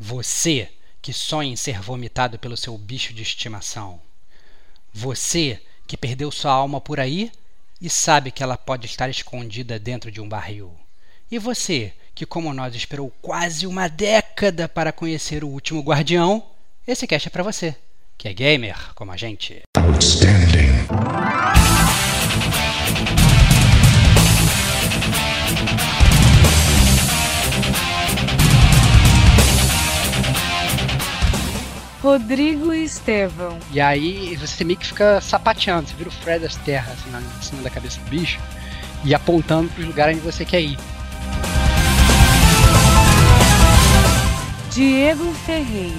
Você que sonha em ser vomitado pelo seu bicho de estimação. Você que perdeu sua alma por aí e sabe que ela pode estar escondida dentro de um barril. E você que, como nós, esperou quase uma década para conhecer o último guardião, esse cast é para você, que é gamer como a gente. Outstanding. Rodrigo e Estevão. E aí você meio que fica sapateando, você vira o Fred das terras assim, na, em cima da cabeça do bicho e apontando para os lugares onde você quer ir. Diego Ferreira.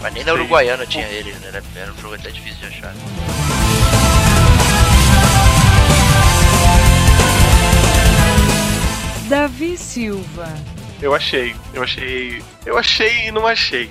Mas nem na Uruguaiana tinha ele, né? Era, era um jogo até difícil de achar. Davi Silva. Eu achei, eu achei. Eu achei e não achei.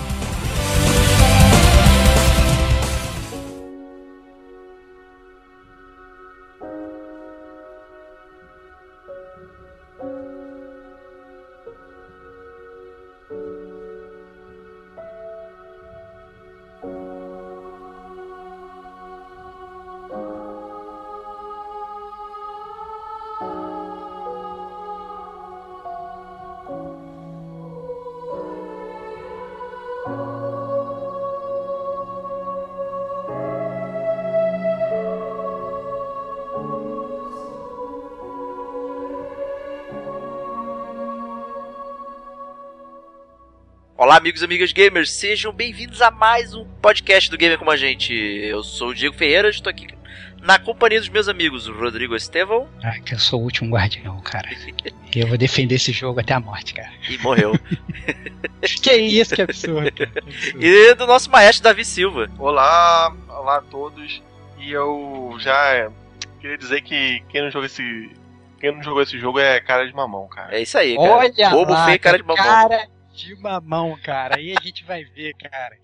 Olá, amigos e amigas gamers, sejam bem-vindos a mais um podcast do Gamer Como a Gente. Eu sou o Diego Ferreira, estou aqui na companhia dos meus amigos, o Rodrigo Estevão. Ah, que eu sou o último guardião, cara. e eu vou defender esse jogo até a morte, cara. E morreu. que isso, que absurdo. que absurdo. E do nosso maestro Davi Silva. Olá, olá a todos. E eu já queria dizer que quem não jogou esse. Quem não jogou esse jogo é cara de mamão, cara. É isso aí, cara. Olha Bobo lá, feio, cara de mamão. Cara de mamão, cara. Aí a gente vai ver, cara,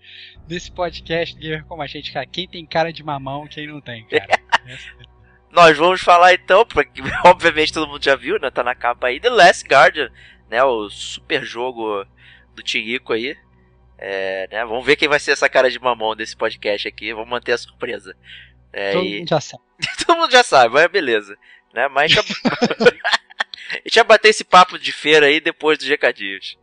nesse podcast Gamer como a gente, cara, quem tem cara de mamão, quem não tem, cara. Nós vamos falar então, porque obviamente todo mundo já viu, né? Tá na capa aí, The Last Guardian, né? O super jogo do Tirico aí. É, né, vamos ver quem vai ser essa cara de mamão desse podcast aqui. Vamos manter a surpresa. É, Todo e... mundo já sabe. todo mundo já sabe, mas beleza. Né? Mas a gente vai bater esse papo de feira aí depois dos recadinhos.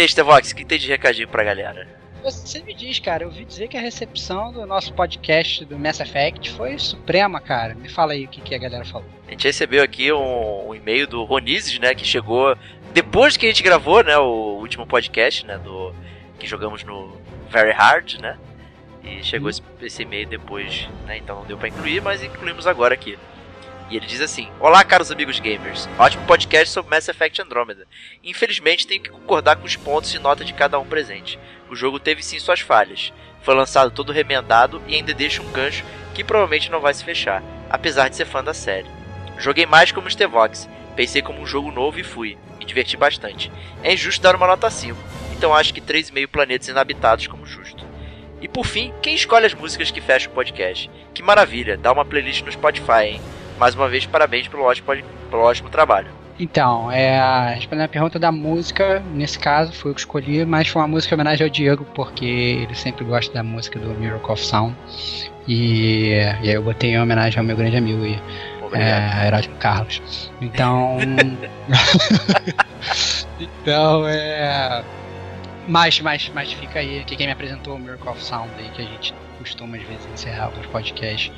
E aí, Stevox, o que tem de recadinho pra galera? Você me diz, cara, eu ouvi dizer que a recepção do nosso podcast do Mass Effect foi suprema, cara. Me fala aí o que, que a galera falou. A gente recebeu aqui um, um e-mail do Ronizes, né, que chegou depois que a gente gravou, né, o último podcast, né, do que jogamos no Very Hard, né? E chegou esse, esse e-mail depois, né? Então não deu pra incluir, mas incluímos agora aqui. E ele diz assim: Olá, caros amigos gamers. Ótimo podcast sobre Mass Effect Andromeda. Infelizmente, tenho que concordar com os pontos e nota de cada um presente. O jogo teve sim suas falhas. Foi lançado todo remendado e ainda deixa um gancho que provavelmente não vai se fechar, apesar de ser fã da série. Joguei mais como Stevox, pensei como um jogo novo e fui. Me diverti bastante. É injusto dar uma nota 5, então acho que 3,5 planetas inabitados como justo. E por fim, quem escolhe as músicas que fecham o podcast? Que maravilha, dá uma playlist no Spotify, hein? Mais uma vez, parabéns pelo ótimo, pelo ótimo trabalho. Então, é, respondendo a pergunta da música, nesse caso foi eu que escolhi, mas foi uma música em homenagem ao Diego, porque ele sempre gosta da música do Miracle of Sound. E, e aí eu botei em homenagem ao meu grande amigo aí, é, Carlos. Então. então, é. Mas, mas, mas fica aí, que quem me apresentou o Miracle of Sound aí, que a gente costuma às vezes encerrar os podcasts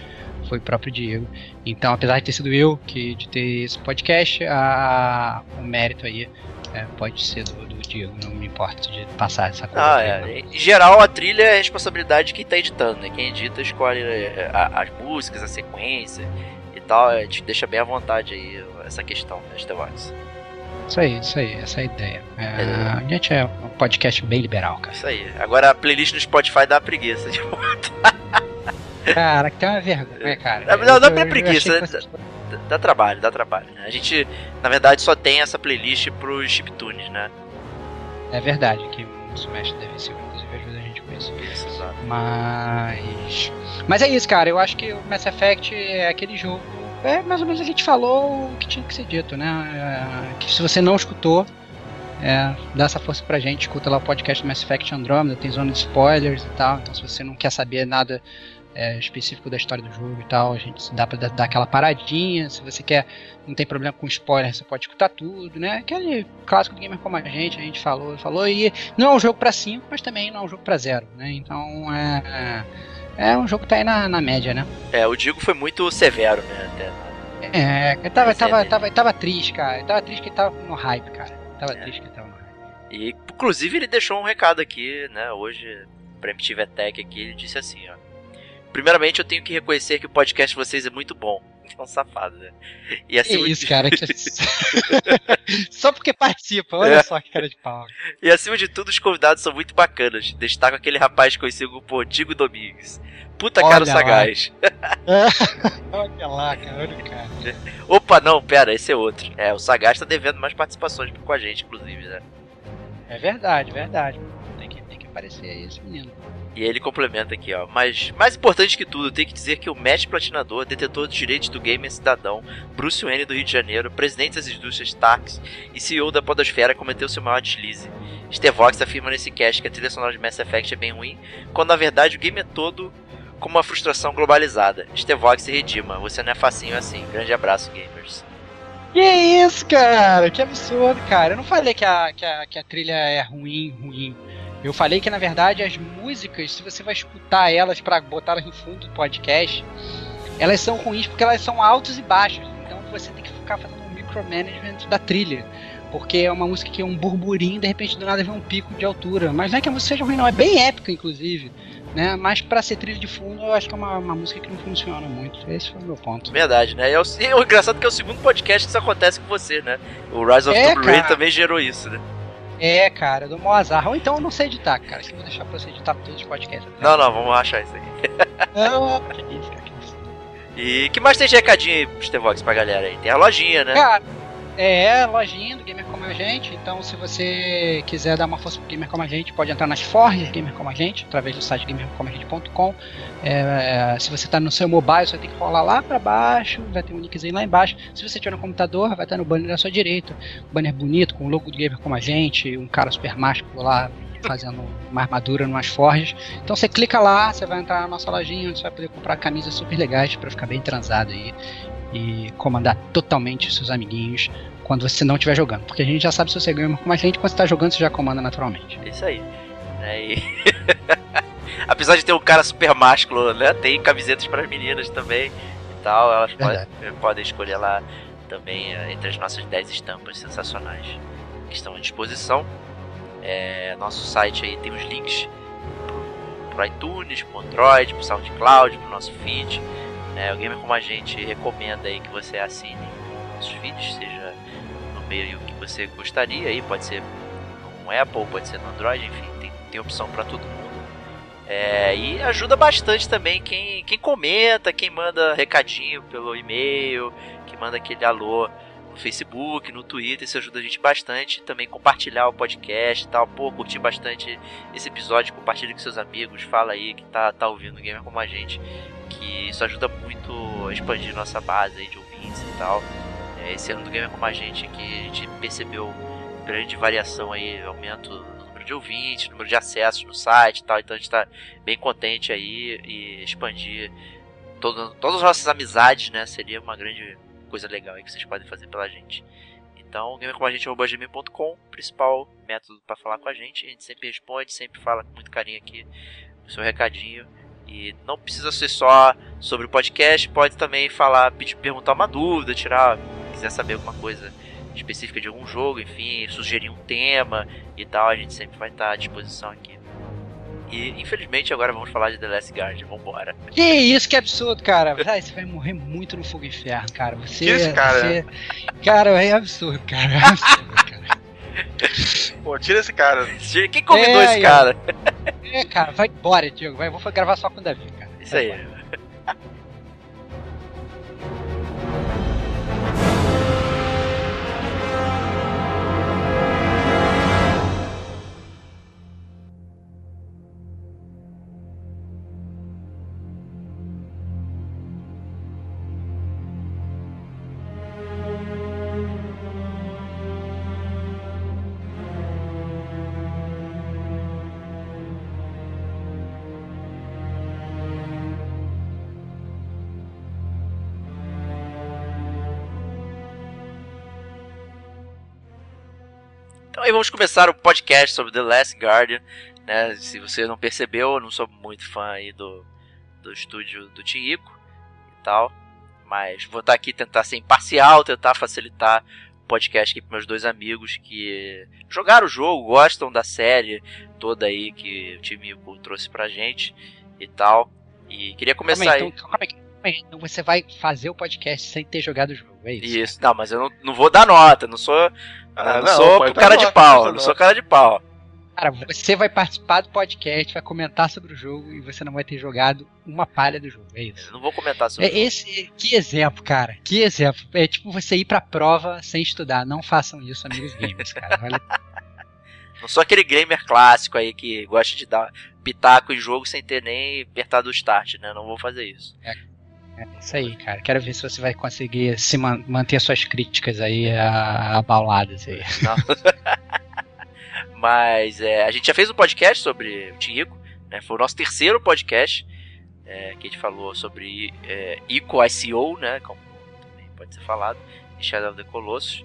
foi o próprio Diego. Então, apesar de ter sido eu que de ter esse podcast, a, o mérito aí é, pode ser do, do Diego, não me importa de passar essa coisa. Ah, é. Em geral, a trilha é a responsabilidade de quem tá editando, né? Quem edita escolhe é, a, as músicas, a sequência e tal. A gente deixa bem à vontade aí essa questão, né, Stevox? Isso aí, isso aí, essa é a ideia. É, a gente é um podcast bem liberal, cara. Isso aí. Agora a playlist no Spotify dá preguiça de botar. Cara, que tem uma vergonha, cara. Não, não, não é preguiça. Dá, dá, trabalho, dá trabalho. Né? A gente, na verdade, só tem essa playlist pros chiptunes, né? É verdade, que o Smash Defensivo, inclusive, ajuda a gente com isso. Isso, exato. Mas. Mas é isso, cara. Eu acho que o Mass Effect é aquele jogo. É mais ou menos a gente falou o que tinha que ser dito, né? É, que se você não escutou, é, dá essa força pra gente, escuta lá o podcast do Mass Effect Andromeda, tem zona de spoilers e tal. Então, se você não quer saber nada é, específico da história do jogo e tal, a gente dá pra dar aquela paradinha. Se você quer, não tem problema com spoiler, você pode escutar tudo, né? Aquele clássico do gamer como a gente, a gente falou, falou. E não é um jogo para 5, mas também não é um jogo para 0, né? Então é, é um jogo que tá aí na, na média, né? É, o Digo foi muito severo, né? Até. É, eu tava, tava, tava, tava triste, cara. Eu tava triste que ele tava no hype, cara. Eu tava é. triste que ele tava no hype. E, inclusive, ele deixou um recado aqui, né? Hoje, Primitive Attack aqui, ele disse assim, ó. Primeiramente, eu tenho que reconhecer que o podcast de vocês é muito bom. É um safado, né? E assim, que isso, de... cara. só porque participa, olha é. só que cara de pau. E acima de tudo, os convidados são muito bacanas. Destaco aquele rapaz conhecido como Digo Domingues. Puta olha cara sagaz. olha lá, cara, olha o cara. Opa, não, pera, esse é outro. É, o Sagaz tá devendo mais participações com a gente, inclusive, né? É verdade, verdade. Tem que, tem que aparecer aí esse menino. E ele complementa aqui, ó. Mas mais importante que tudo, tem que dizer que o Matt Platinador, detetor de direitos do gamer cidadão, Bruce Wayne do Rio de Janeiro, presidente das indústrias Starks e CEO da Podosfera, cometeu seu maior deslize. Stevox afirma nesse cast que a trilha sonora de Mass Effect é bem ruim, quando na verdade o game é todo com uma frustração globalizada. Stevox se redima, você não é facinho assim. Grande abraço, gamers. Que isso, cara? Que absurdo, cara. Eu não falei que a, que a, que a trilha é ruim, ruim. Eu falei que na verdade as músicas, se você vai escutar elas para botar no fundo do podcast, elas são ruins porque elas são altos e baixos. Então você tem que ficar fazendo um micromanagement da trilha. Porque é uma música que é um burburinho, de repente do nada vem um pico de altura. Mas não é que a música seja ruim, não, é bem épica, inclusive. Né? Mas para ser trilha de fundo, eu acho que é uma, uma, música que não funciona muito. Esse foi o meu ponto. Verdade, né? E é o, e o engraçado é que é o segundo podcast que isso acontece com você, né? O Rise of é, Tomb Raider também gerou isso, né? É, cara, do azar. Ou então eu não sei editar, cara. Que eu vou deixar pra você editar todos os podcasts. Não, não, vamos achar isso aí. não, que isso, cara. E que mais tem de recadinho aí, Stevox, pra galera aí? Tem a lojinha, né? Cara, é, lojinha do Gamer Como a Gente. Então, se você quiser dar uma força pro Gamer Como a Gente, pode entrar nas forjas Gamer Como a Gente, através do site gamercomagente.com. É, é, se você está no seu mobile, você tem que rolar lá para baixo, vai ter um linkzinho lá embaixo. Se você tiver no computador, vai estar no banner da sua direita. banner bonito, com o logo do Gamer Como a Gente, um cara super mágico lá fazendo uma armadura numas forjas. Então você clica lá, você vai entrar na nossa lojinha, onde você vai poder comprar camisas super legais para ficar bem transado aí e comandar totalmente seus amiguinhos quando você não estiver jogando. Porque a gente já sabe se você ganha com a gente, quando você está jogando, você já comanda naturalmente. É isso aí. É, e... Apesar de ter um cara super másculo, né? Tem camisetas para as meninas também e tal. Elas podem, podem, escolher lá também eh, entre as nossas 10 estampas sensacionais que estão à disposição. É, nosso site aí tem os links pro, pro iTunes, pro Android, pro SoundCloud, pro nosso feed né? O Gamer Como a Gente recomenda aí que você assine nossos vídeos, seja no meio que você gostaria, aí pode ser no Apple, pode ser no Android, enfim, tem, tem opção para todo mundo. É, e ajuda bastante também quem, quem comenta, quem manda recadinho pelo e-mail, que manda aquele alô no Facebook, no Twitter, isso ajuda a gente bastante. Também compartilhar o podcast e tal. Pô, curti bastante esse episódio, compartilha com seus amigos, fala aí que tá, tá ouvindo Gamer como a gente que isso ajuda muito a expandir nossa base de ouvintes e tal. É, esse ano do Gamer Como a Gente aqui, a gente percebeu grande variação aí, aumento no número de ouvintes, número de acessos no site e tal, então a gente está bem contente aí e expandir todo, todas as nossas amizades, né, seria uma grande coisa legal aí que vocês podem fazer pela gente. Então, gamercomagente.com, principal método para falar com a gente. A gente sempre responde, sempre fala com muito carinho aqui o seu recadinho. E não precisa ser só sobre o podcast, pode também falar, pedir, perguntar uma dúvida, tirar, quiser saber alguma coisa específica de algum jogo, enfim, sugerir um tema e tal, a gente sempre vai estar à disposição aqui. E infelizmente agora vamos falar de The Last Guardian, vambora. Que isso, que absurdo, cara. Você vai morrer muito no fogo inferno, cara. Você. Que esse cara? Você... Cara, é absurdo, cara. É absurdo, cara. Pô, tira esse cara. Quem convidou É, esse aí, cara? É, cara, vai embora, Diego. Vai, vou gravar só com o Davi, cara. Isso aí. Vamos começar o podcast sobre The Last Guardian. Né? Se você não percebeu, eu não sou muito fã aí do, do estúdio do Tinico e tal. Mas vou estar aqui tentar ser imparcial, tentar facilitar o podcast aqui para meus dois amigos que jogaram o jogo, gostam da série toda aí que o Timico trouxe pra gente e tal. E queria começar aí, aí. então, Então você vai fazer o podcast sem ter jogado o jogo, é isso? Isso, não, mas eu não, não vou dar nota, não sou. Ah, não, não, sou dar cara de pau, não sou cara de pau. Cara, você vai participar do podcast, vai comentar sobre o jogo e você não vai ter jogado uma palha do jogo, é isso. Eu não vou comentar sobre É esse, que exemplo, cara. Que exemplo. É tipo você ir pra prova sem estudar. Não façam isso, amigos gamers, cara. Vale Não sou aquele gamer clássico aí que gosta de dar pitaco em jogo sem ter nem apertado o start, né? Não vou fazer isso. É isso aí, cara. Quero ver se você vai conseguir se man- manter suas críticas aí a- abaladas aí. Mas é, a gente já fez um podcast sobre o Tinico, né? Foi o nosso terceiro podcast é, que a gente falou sobre é, ICO ICO, né? Como pode ser falado, e Shadow of the Colossus.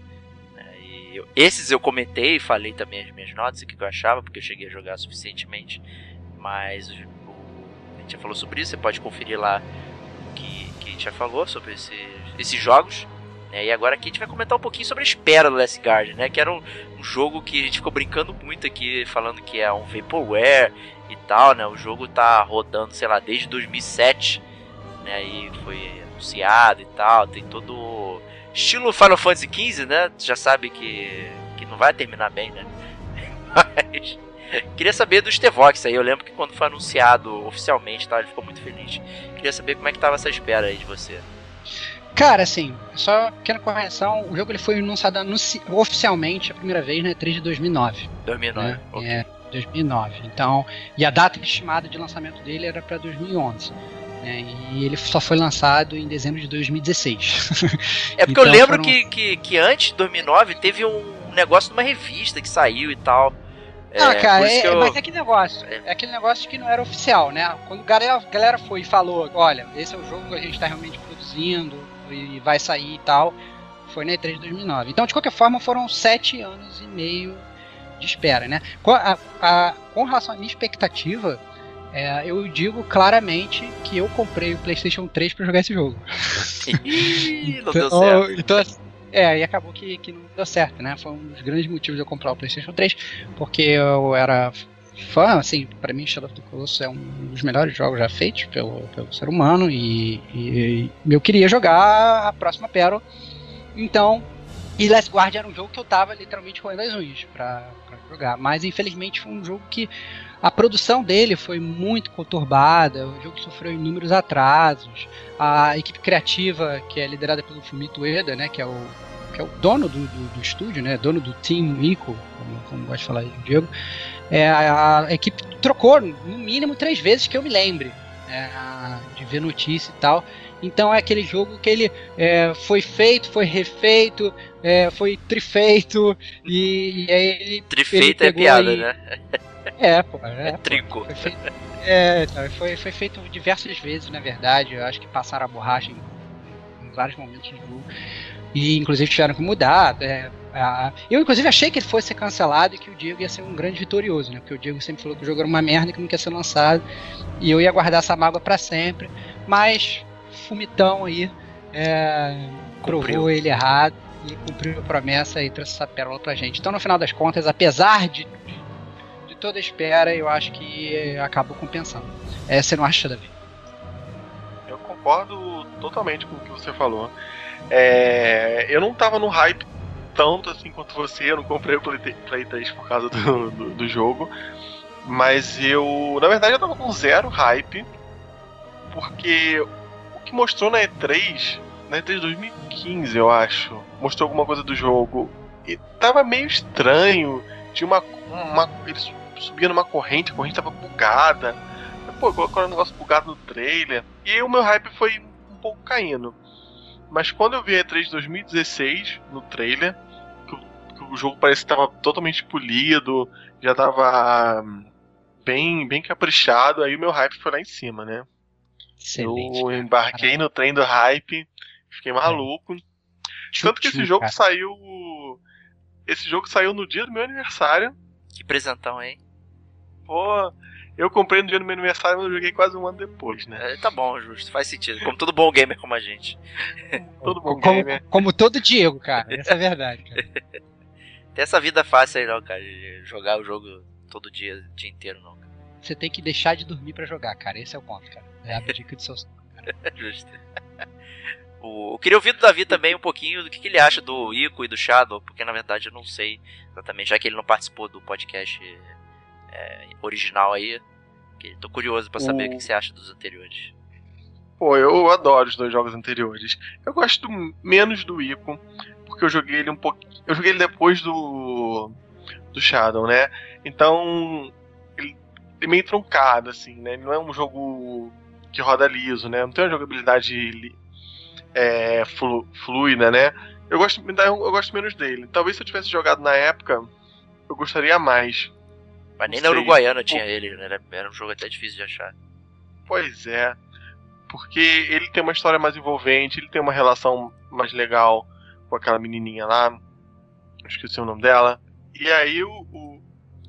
né, e eu- esses eu comentei e falei também as minhas notas, o que eu achava, porque eu cheguei a jogar suficientemente. Mas o- a gente já falou sobre isso, você pode conferir lá gente já falou sobre esse- esses jogos. né, e agora aqui a gente vai comentar um pouquinho sobre a espera do Last Guardian, né? Que era um, um jogo que a gente ficou brincando muito aqui, falando que é um Vaporware e tal, né? O jogo tá rodando, sei lá, desde 2007, né? E foi anunciado e tal, tem todo estilo Final Fantasy XV, né? Tu já sabe que, que não vai terminar bem, né? Mas queria saber do Stevox aí, eu lembro que quando foi anunciado oficialmente, tá, ele ficou muito feliz. Queria saber como é que tava essa espera aí de você. Cara, assim, só pequena correção. O jogo ele foi anunciado anunci- oficialmente a primeira vez na E3 de 2009. 2009. né? ok. É, 2009. Então, e a data estimada de lançamento dele era para 2011. né? E ele só foi lançado em dezembro de 2016. É porque eu Então lembro foram- que, que, que antes de 2009 teve um negócio numa revista que saiu e tal. É, ah, cara, é, que eu- mas é aquele negócio. É. É aquele negócio que não era oficial, né? Quando a galera, a galera foi e falou, olha, esse é o jogo que a gente tá realmente produzindo e vai sair e tal, foi na E3 de 2009. Então, de qualquer forma, foram sete anos e meio de espera, né? Com, a- a- com relação à minha expectativa, é, eu digo claramente que eu comprei o PlayStation 3 para jogar esse jogo. Ih, não deu Então, certo. então, assim, é, e acabou que, que não deu certo, né? Foi um dos grandes motivos de eu comprar o PlayStation 3, porque eu era fã, assim, pra mim Shadow of the Colossus é um dos melhores jogos já feitos pelo, pelo ser humano e, e eu queria jogar a próxima pérola. Então, e Last Guard era um jogo que eu tava literalmente roendo as unhas pra, pra jogar, mas infelizmente foi um jogo que a produção dele foi muito conturbada, o jogo sofreu inúmeros atrasos, a equipe criativa que é liderada pelo Fumito Ueda, né, que é o que é o dono do, do, do estúdio, né, dono do Team Ico, como, como gosta de falar o Diego, é, a, a equipe trocou no mínimo três vezes que eu me lembre é, de ver notícia e tal. Então é aquele jogo que ele é, foi feito, foi refeito, é, foi trifeito e, e aí ele Trifeito ele é piada, e- né? É, pô, é, É. Foi feito, é, então, foi, foi feito diversas vezes, na verdade. Eu acho que passaram a borracha em, em vários momentos do jogo. E inclusive tiveram que mudar. é, a- eu, inclusive, achei que ele fosse ser cancelado e que o Diego ia ser um grande vitorioso, né? Porque o Diego sempre falou que o jogo era uma merda, que não quer ser lançado. E eu ia guardar essa mágoa pra sempre. Mas, fumitão aí, é, provou ele errado. e cumpriu a promessa e trouxe essa pérola pra gente. Então, no final das contas, apesar de toda espera, eu acho que acabou compensando. É, você não acha, Davi? Eu concordo totalmente com o que você falou. É, eu não tava no hype tanto assim quanto você, eu não comprei o Play, Play 3 por causa do, do, do, jogo. Mas eu, na verdade, eu tava com zero hype, porque o que mostrou na E3, na E3 2015, eu acho, mostrou alguma coisa do jogo. E tava meio estranho, tinha uma. uma eles subiam numa corrente, a corrente tava bugada. Pô, colocaram um negócio bugado no trailer. E o meu hype foi um pouco caindo. Mas quando eu vi a E3 2016 no trailer, que o jogo parece que estava totalmente polido, já estava bem, bem caprichado, aí o meu hype foi lá em cima, né? Excelente, eu embarquei cara. no trem do hype, fiquei maluco. É. Tanto que esse jogo cara. saiu. Esse jogo saiu no dia do meu aniversário. Que presentão, hein? Pô, eu comprei no dia do meu aniversário, mas eu joguei quase um ano depois, né? É, tá bom, justo, faz sentido. Como todo bom gamer como a gente. todo bom como, gamer. Como todo Diego, cara. Essa é a verdade, cara. Tem essa vida fácil aí não, cara, de jogar o jogo todo dia, o dia inteiro não, cara. Você tem que deixar de dormir para jogar, cara. Esse é o ponto, cara. É a dica de seu cara. Justo. O, eu queria ouvir do Davi também um pouquinho do que, que, ele acha do Ico e do Shadow, porque na verdade eu não sei exatamente, já que ele não participou do podcast é, original aí. Que tô curioso para saber o... o que você acha dos anteriores. Pô, eu adoro os dois jogos anteriores. Eu gosto menos do Ico, porque eu joguei ele um pouquinho. Eu joguei ele depois do. do Shadow, né? Então. Ele é meio truncado, assim, né? Ele não é um jogo que roda liso, né? Não tem uma jogabilidade é, flu, fluida, né? Eu gosto, eu gosto menos dele. Talvez se eu tivesse jogado na época, eu gostaria mais. Mas nem na Uruguaiana tinha ele, né? Era um jogo até difícil de achar. Pois é. Porque ele tem uma história mais envolvente, ele tem uma relação mais legal com aquela menininha lá. Esqueci o nome dela. E aí o, o,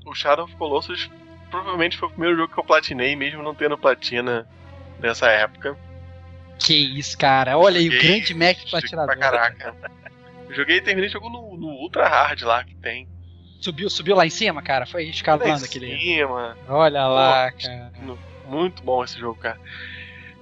o Shadow of Colossus provavelmente foi o primeiro jogo que eu platinei, mesmo não tendo platina nessa época. Que isso, cara. Olha aí, o grande Mac platinador. Pra caraca. Eu joguei e terminei jogo no, no Ultra Hard lá que tem. Subiu, subiu lá em cima, cara? Foi escalando aquele. Lá em cima. Olha lá, cara. Muito bom esse jogo, cara.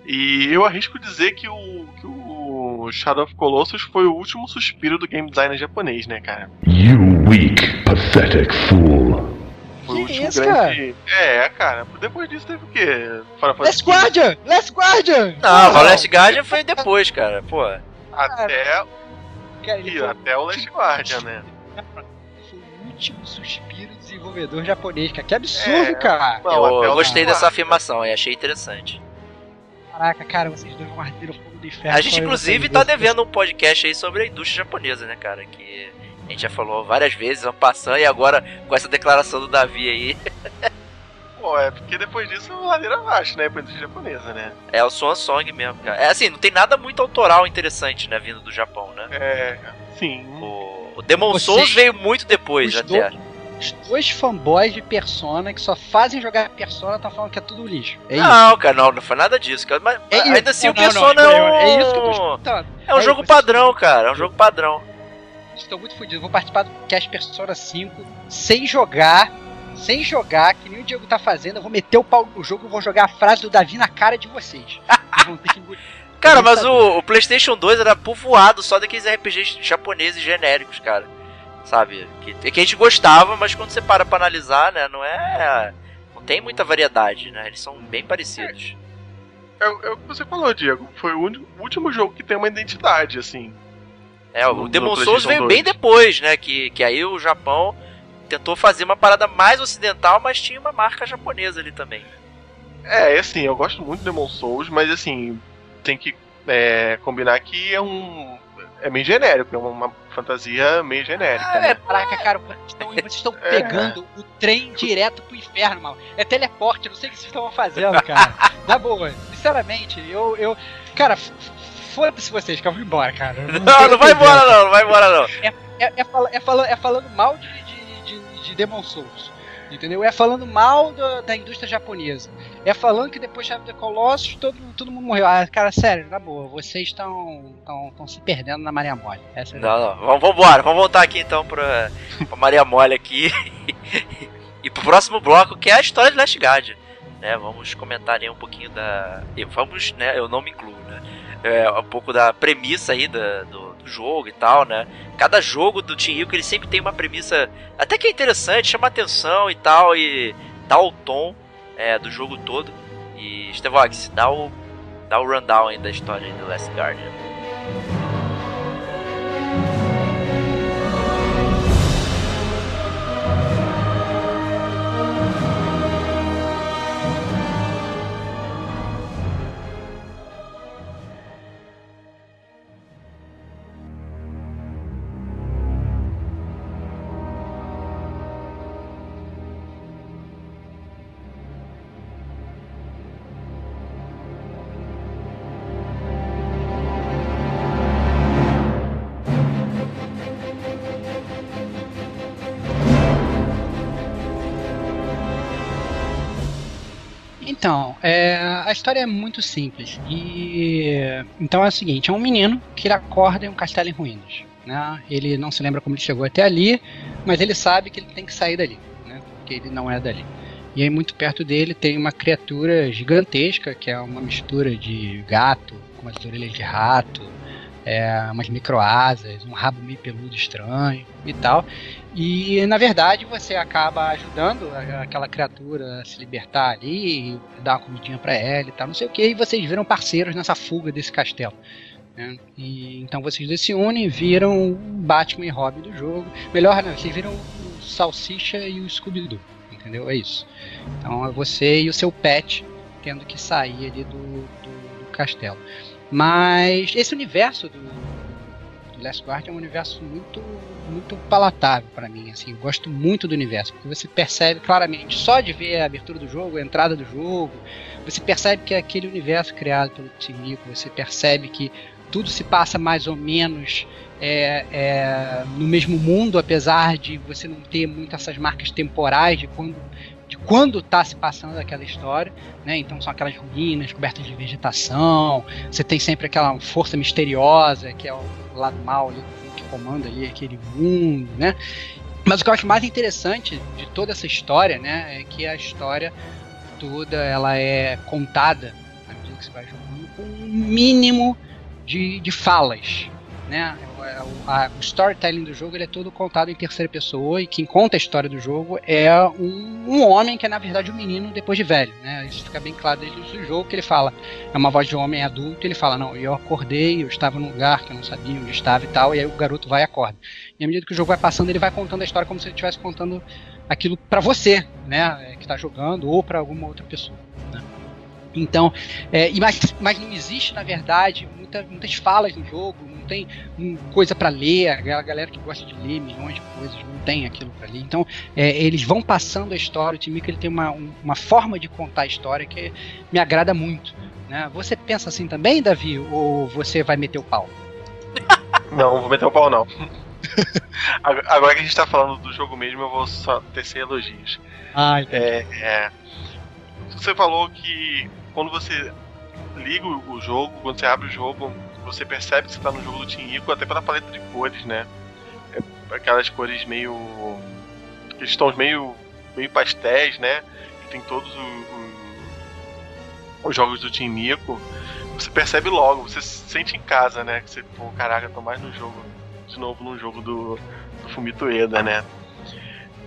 E eu arrisco dizer que o, que o Shadow of Colossus foi o último suspiro do game designer japonês, né, cara? You weak, pathetic fool. Foi que o último isso, grande. Cara? É, cara. Depois disso teve o quê? Last Guardian! Last Guardian! Não, o Last Guardian foi depois, cara. Pô. Até. Cara, e, até o Last Guardian, né? Último suspiro do desenvolvedor japonês, cara. Que absurdo, é, cara. Não, eu, eu gostei dessa afirmação e achei interessante. Caraca, cara, vocês dois vão arder o fogo do inferno. A gente, inclusive, tá devendo um podcast aí sobre a indústria japonesa, né, cara? Que a gente já falou várias vezes, vamos passando, e agora com essa declaração do Davi aí. Pô, é porque depois disso é ladeira abaixo, né, pra indústria japonesa, né? É o Swan Song mesmo, cara. É assim, não tem nada muito autoral interessante, né, vindo do Japão, né? É, sim. O, o Demon Você... Souls veio muito depois, até. Do os dois fanboys de Persona que só fazem jogar Persona estão falando que é tudo lixo. É não, isso. cara, não, não foi nada disso. Cara. Mas é ainda assim, o Persona não, não, é, um... é isso que eu tô escutando. É um jogo padrão, cara. É um jogo padrão. Estou muito fodido. Vou participar do Cast Persona 5 sem jogar. Sem jogar, que nem o Diego tá fazendo. Eu vou meter o pau no jogo e vou jogar a frase do Davi na cara de vocês. vão ter que Cara, mas o, o, PlayStation 2 era povoado só daqueles RPGs japoneses genéricos, cara sabe? Que, que a gente gostava, mas quando você para pra analisar, né, não é. Não tem muita variedade, né? Eles são bem parecidos. É, é, é o que você falou, Diego. Foi o, único, o, último jogo que tem uma identidade, assim. É, o Demon Souls veio 2. bem depois, né? Que, que aí o Japão tentou fazer uma parada mais ocidental, mas tinha uma marca japonesa ali também. É, assim, eu gosto muito do Demon Souls, mas assim, tem que é, combinar que é um. É meio genérico, é uma fantasia meio genérica. Ah, né? É, caraca, cara, vocês estão, vocês estão é. pegando o trem direto pro inferno, mal. É teleporte, eu não sei o que vocês estão fazendo, cara. Na boa, sinceramente, eu. eu cara, foda-se vocês, que eu vou embora, cara. Não, não, não vai embora não, não vai embora não. É, é, é, fala, é, falando, é falando mal de, de, de, de Demon Souls. Entendeu? É falando mal da, da indústria japonesa. É falando que depois de Shadow of the Colossus todo, todo mundo morreu. Ah, cara, sério, na boa, vocês estão se perdendo na Maria Mole. Essa é não, não, vamos, vamos embora. Vamos voltar aqui então pra, pra Maria Mole aqui. e pro próximo bloco, que é a história de Last Guard. Né, vamos comentar aí um pouquinho da. Vamos, né? Eu não me incluo, né? É, um pouco da premissa aí da, do, jogo e tal, né? Cada jogo do Team Rico ele sempre tem uma premissa até que é interessante, chama atenção e tal, e dá o tom é, do jogo todo. E Stevox, dá o, dá o rundown aí da história do Last Guardian. Então, é, a história é muito simples. E então é o seguinte: é um menino que acorda em um castelo em ruínas. Né? Ele não se lembra como ele chegou até ali, mas ele sabe que ele tem que sair dali, né? porque ele não é dali. E aí, muito perto dele, tem uma criatura gigantesca, que é uma mistura de gato com as orelhas de rato, é, umas microasas, um rabo meio peludo estranho e tal. E na verdade você acaba ajudando aquela criatura a se libertar ali, dar uma comidinha para ela e tal, não sei o que, e vocês viram parceiros nessa fuga desse castelo. Né? E, então vocês se unem, viram o Batman e Robin do jogo. Melhor, né? Vocês viram o Salsicha e o Scooby-Doo, entendeu? É isso. Então é você e o seu pet tendo que sair ali do, do, do castelo. Mas esse universo do, Last Guard é um universo muito muito palatável para mim, assim, eu gosto muito do universo, porque você percebe claramente, só de ver a abertura do jogo, a entrada do jogo, você percebe que é aquele universo criado pelo Timico, você percebe que tudo se passa mais ou menos é, é, no mesmo mundo, apesar de você não ter muito essas marcas temporais de quando de quando está se passando aquela história, né? Então são aquelas ruínas cobertas de vegetação. Você tem sempre aquela força misteriosa que é o lado mal ali, que comanda ali aquele mundo, né? Mas o que eu acho mais interessante de toda essa história, né, é que a história toda ela é contada à medida que você vai jogando com um mínimo de, de falas, né? É, a, o storytelling do jogo ele é todo contado em terceira pessoa e quem conta a história do jogo é um, um homem que é na verdade um menino depois de velho, né? Isso fica bem claro desde o jogo que ele fala. É uma voz de um homem adulto, ele fala: "Não, eu acordei, eu estava num lugar que eu não sabia onde estava e tal", e aí o garoto vai e acorda. E à medida que o jogo vai passando, ele vai contando a história como se ele estivesse contando aquilo para você, né, que está jogando ou para alguma outra pessoa. Né? Então, é, mas, mas não existe, na verdade, muita, muitas falas no jogo, tem um, coisa para ler, a galera que gosta de ler milhões de coisas não tem aquilo para ler. Então, é, eles vão passando a história, o time que ele tem uma, um, uma forma de contar a história que me agrada muito. Né? Você pensa assim também, Davi, ou você vai meter o pau? Não, vou meter o pau não. Agora que a gente tá falando do jogo mesmo, eu vou só tecer elogios. Ah, é, é, você falou que quando você liga o jogo, quando você abre o jogo, você percebe que você está no jogo do Team Ico até pela paleta de cores, né? É aquelas cores meio. aqueles tons meio, meio pastéis, né? E tem todos os jogos do Team Ico. Você percebe logo, você se sente em casa, né? Que você, pô, caraca, tô mais no jogo. De novo no jogo do, do Fumito Eda, né?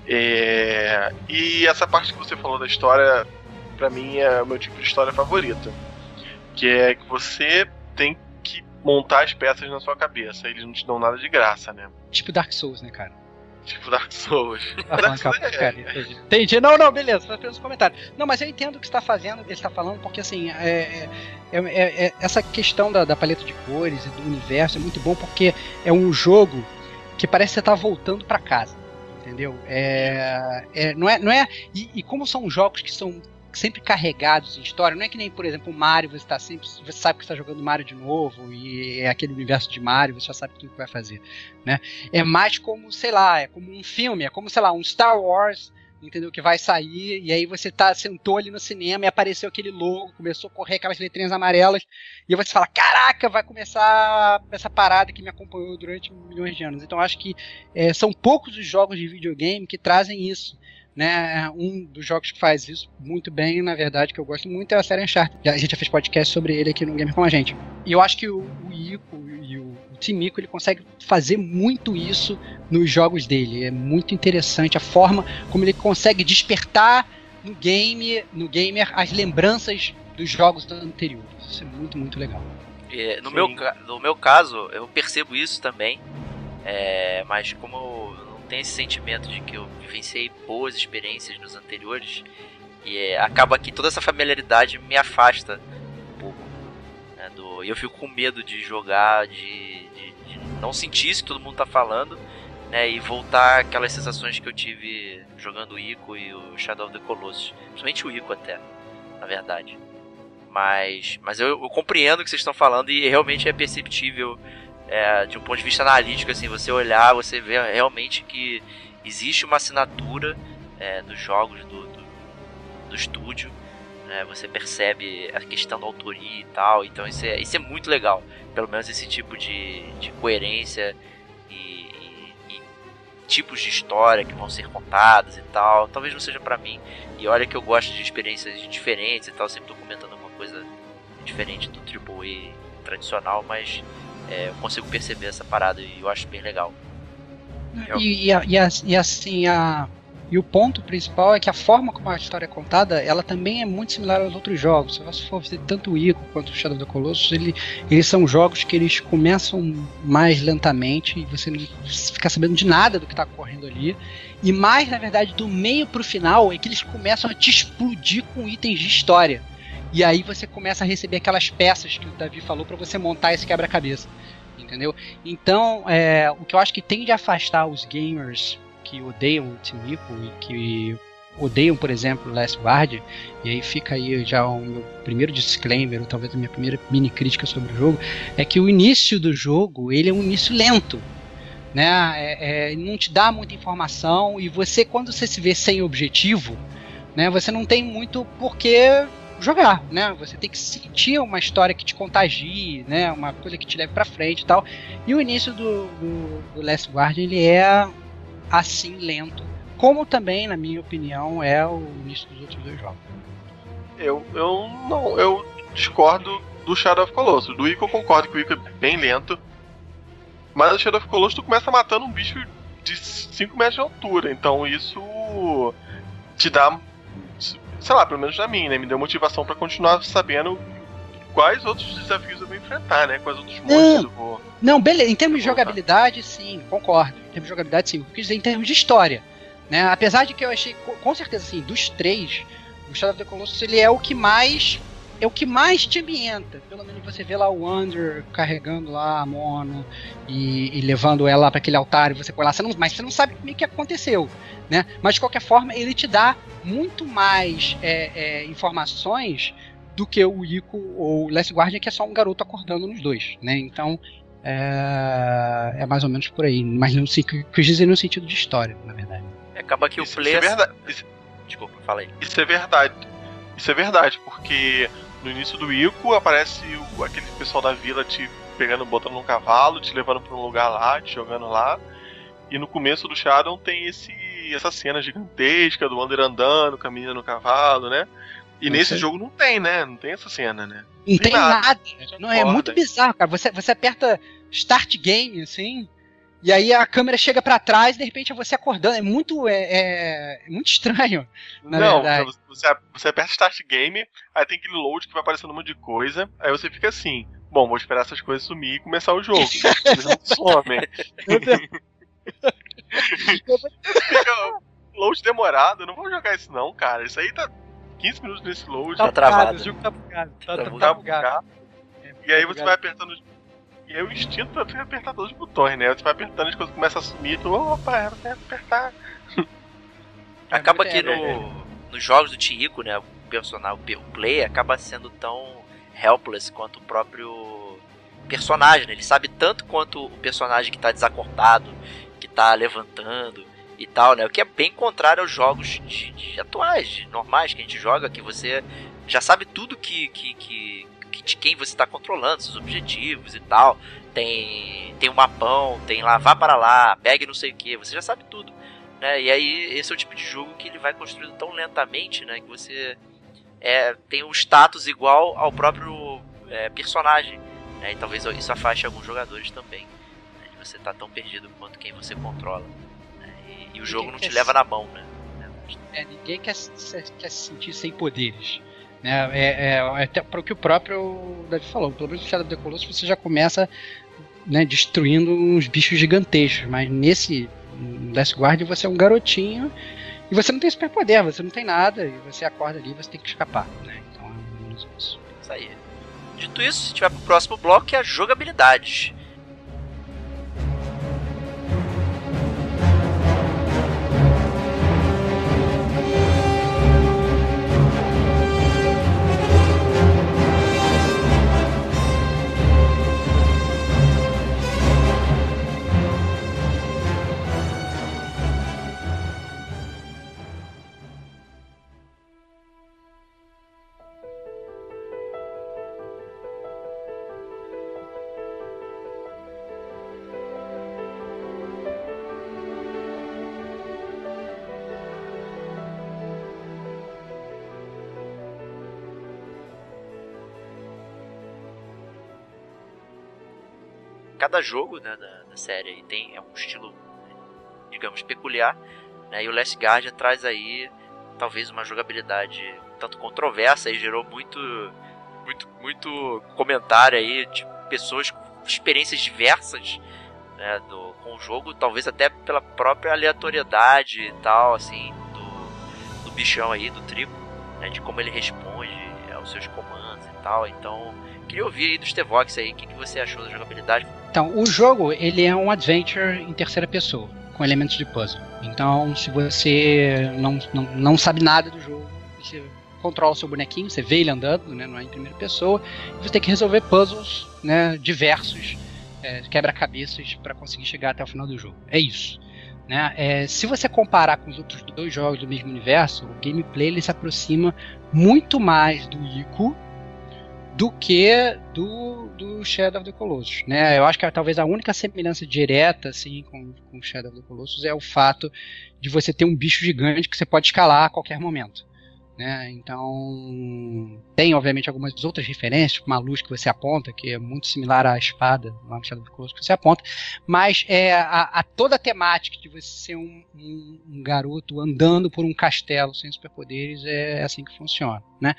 É, e essa parte que você falou da história para mim é o meu tipo de história favorita. Que é que você tem que montar as peças na sua cabeça. Eles não te dão nada de graça, né? Tipo Dark Souls, né, cara? Tipo Dark Souls. Ah, Dark Souls é, entendi. entendi. Não, não, beleza, faz os comentários. Não, mas eu entendo o que está fazendo, ele está falando, porque assim, é, é, é, é, essa questão da, da paleta de cores e do universo é muito bom porque é um jogo que parece que você está voltando para casa entendeu? É, é, não é, não é e, e, como são jogos que são sempre carregados em história. Não é que nem, por exemplo, Mario, você está sempre. Você sabe que está jogando Mario de novo, e é aquele universo de Mario, você já sabe tudo que vai fazer. Né? É mais como, sei lá, é como um filme, é como, sei lá, um Star Wars entendeu? Que vai sair, e aí você tá, sentou ali no cinema e apareceu aquele logo, começou a correr aquelas letrinhas amarelas, e você fala, caraca, vai começar essa parada que me acompanhou durante milhões de anos. Então acho que é, são poucos os jogos de videogame que trazem isso. Né, um dos jogos que faz isso muito bem, na verdade, que eu gosto muito, é a série Uncharted. A gente já fez podcast sobre ele aqui no Game com a gente. E eu acho que o, o Ico e o, o Timico ele consegue fazer muito isso nos jogos dele. É muito interessante a forma como ele consegue despertar no game, no gamer, as lembranças dos jogos anteriores. Isso é muito, muito legal. É, no, meu, no meu caso, eu percebo isso também. É, mas como eu tenho esse sentimento de que eu vivenciei boas experiências nos anteriores, e é, acaba que toda essa familiaridade me afasta um pouco. Né, do, e eu fico com medo de jogar, de, de, de não sentir isso que todo mundo tá falando, né, e voltar aquelas sensações que eu tive jogando o Ico e o Shadow of the Colossus. Principalmente o Ico até, na verdade. Mas, mas eu, eu compreendo o que vocês estão falando e realmente é perceptível é, de um ponto de vista analítico, assim, você olhar, você vê realmente que existe uma assinatura é, nos jogos do, do, do estúdio. Né, você percebe a questão da autoria e tal, então isso é, isso é muito legal. Pelo menos esse tipo de, de coerência e, e, e tipos de história que vão ser contadas e tal. Talvez não seja para mim. E olha que eu gosto de experiências diferentes e tal, sempre tô comentando alguma coisa diferente do AAA tradicional, mas é, eu consigo perceber essa parada e eu acho bem legal. E, e, e, e, assim, a, e o ponto principal é que a forma como a história é contada, ela também é muito similar aos outros jogos. Se você for ver tanto o Ico quanto o Shadow of the Colossus, ele, eles são jogos que eles começam mais lentamente e você não fica sabendo de nada do que está ocorrendo ali. E mais, na verdade, do meio para o final é que eles começam a te explodir com itens de história. E aí você começa a receber aquelas peças que o Davi falou para você montar esse quebra-cabeça. Entendeu? Então, é, o que eu acho que tem de afastar os gamers que odeiam o Timico e que odeiam, por exemplo, Last Guard, e aí fica aí já o meu primeiro disclaimer, ou talvez a minha primeira mini crítica sobre o jogo, é que o início do jogo, ele é um início lento, né? É, é, não te dá muita informação e você, quando você se vê sem objetivo, né? Você não tem muito porquê jogar, né? Você tem que sentir uma história que te contagie, né? Uma coisa que te leve para frente e tal. E o início do, do, do Last Guardian ele é assim lento, como também, na minha opinião, é o início dos outros dois jogos. Eu, eu não, eu discordo do Shadow of Colossus. Do Ico eu concordo que o Ico é bem lento. Mas o Shadow of Colossus tu começa matando um bicho de 5 metros de altura. Então isso te dá sei lá, pelo menos na mim, né? Me deu motivação para continuar sabendo quais outros desafios eu vou enfrentar, né? Quais outros monstros eu vou. Não, beleza. Em termos de jogabilidade, sim, concordo. Em termos de jogabilidade, sim. O que eu quis dizer em termos de história. Né? Apesar de que eu achei, com certeza, assim, dos três, o Shadow of the Colossus ele é o que mais. É o que mais te ambienta. Pelo menos você vê lá o Wander carregando lá a Mono e, e levando ela para aquele altar e você põe lá. Você não, mas você não sabe o que aconteceu. Né? Mas de qualquer forma, ele te dá muito mais é, é, informações do que o Ico ou o Last Guardian, que é só um garoto acordando nos dois, né? Então é, é mais ou menos por aí, mas não sei que quis dizer no sentido de história, na verdade. Acaba que isso, o player. Isso é verdade. Isso... Desculpa, fala aí. Isso é verdade. Isso é verdade, porque no início do Ico aparece o, aquele pessoal da vila te pegando, botando num cavalo, te levando para um lugar lá, te jogando lá. E no começo do Shadow tem esse essa cena gigantesca do Wander andando, caminhando no cavalo, né? E não nesse sei. jogo não tem, né? Não tem essa cena, né? Não tem, tem nada. nada. Não, é muito bizarro, cara. Você, você aperta Start Game, assim, e aí a câmera chega para trás e de repente é você acordando. É muito, é, é, é muito estranho. não, verdade. Você, você aperta Start Game, aí tem aquele load que vai aparecendo um monte de coisa, aí você fica assim. Bom, vou esperar essas coisas sumir e começar o jogo. Eles não somem. Fica load demorado, eu não vou jogar isso não, cara. Isso aí tá 15 minutos nesse load. Tá, tá travado. O jogo tá bugado. Tá, tá, tá bugado. É, e aí você vai apertando. E aí o instinto é apertar todos os botões, né? Você vai apertando as coisas começam a sumir, tu, opa, era pra apertar. Acaba que no, nos jogos do Tico, né? O personagem, o player acaba sendo tão helpless quanto o próprio personagem, né? Ele sabe tanto quanto o personagem que tá desacordado, que tá levantando, e tal, né? O que é bem contrário aos jogos de, de atuais, de normais que a gente joga, que você já sabe tudo que, que, que, que de quem você está controlando, seus objetivos e tal. Tem tem um mapão, tem lá, vá para lá, pegue não sei o que, você já sabe tudo. Né? E aí esse é o tipo de jogo que ele vai construindo tão lentamente, né? Que você é, tem um status igual ao próprio é, personagem. Né? E talvez isso afaste alguns jogadores também. Né? De você estar tá tão perdido quanto quem você controla. Né? E, e, o jogo não te leva na mão, né? É, ninguém quer, quer se sentir sem poderes. Né? É, é, até para o que o próprio Davi falou, pelo menos no Shadow of the Colossus você já começa né, destruindo uns bichos gigantescos, mas nesse Last Guard você é um garotinho e você não tem superpoder, você não tem nada, e você acorda ali e você tem que escapar, né? Então é menos isso. Isso aí. Dito isso, se vai pro próximo bloco, é a jogabilidade. Cada jogo né, da, da, série tem é um estilo, digamos, peculiar. Né, e o Last Guardian traz aí talvez uma jogabilidade tanto controversa e gerou muito, muito, muito comentário aí de pessoas com experiências diversas né, do, com o jogo, talvez até pela própria aleatoriedade e tal, assim, do, do bichão aí, do tribo, né, de como ele responde aos seus comandos e tal. Então, queria ouvir aí do Stevox aí, o que, que você achou da jogabilidade, então, o jogo ele é um adventure em terceira pessoa, com elementos de puzzle. Então, se você não, não, não sabe nada do jogo, você controla o seu bonequinho, você vê ele andando, né, não é em primeira pessoa, e você tem que resolver puzzles né, diversos, é, quebra-cabeças, para conseguir chegar até o final do jogo. É isso. Né? É, se você comparar com os outros dois jogos do mesmo universo, o gameplay ele se aproxima muito mais do Ico do que do, do Shadow of the Colossus, né? Eu acho que talvez a única semelhança direta assim com, com Shadow of the Colossus é o fato de você ter um bicho gigante que você pode escalar a qualquer momento. Né? Então, tem obviamente algumas outras referências, uma luz que você aponta, que é muito similar à espada lá no Shadow of que você aponta, mas é a, a toda a temática de você ser um, um, um, garoto andando por um castelo sem superpoderes é assim que funciona. Né?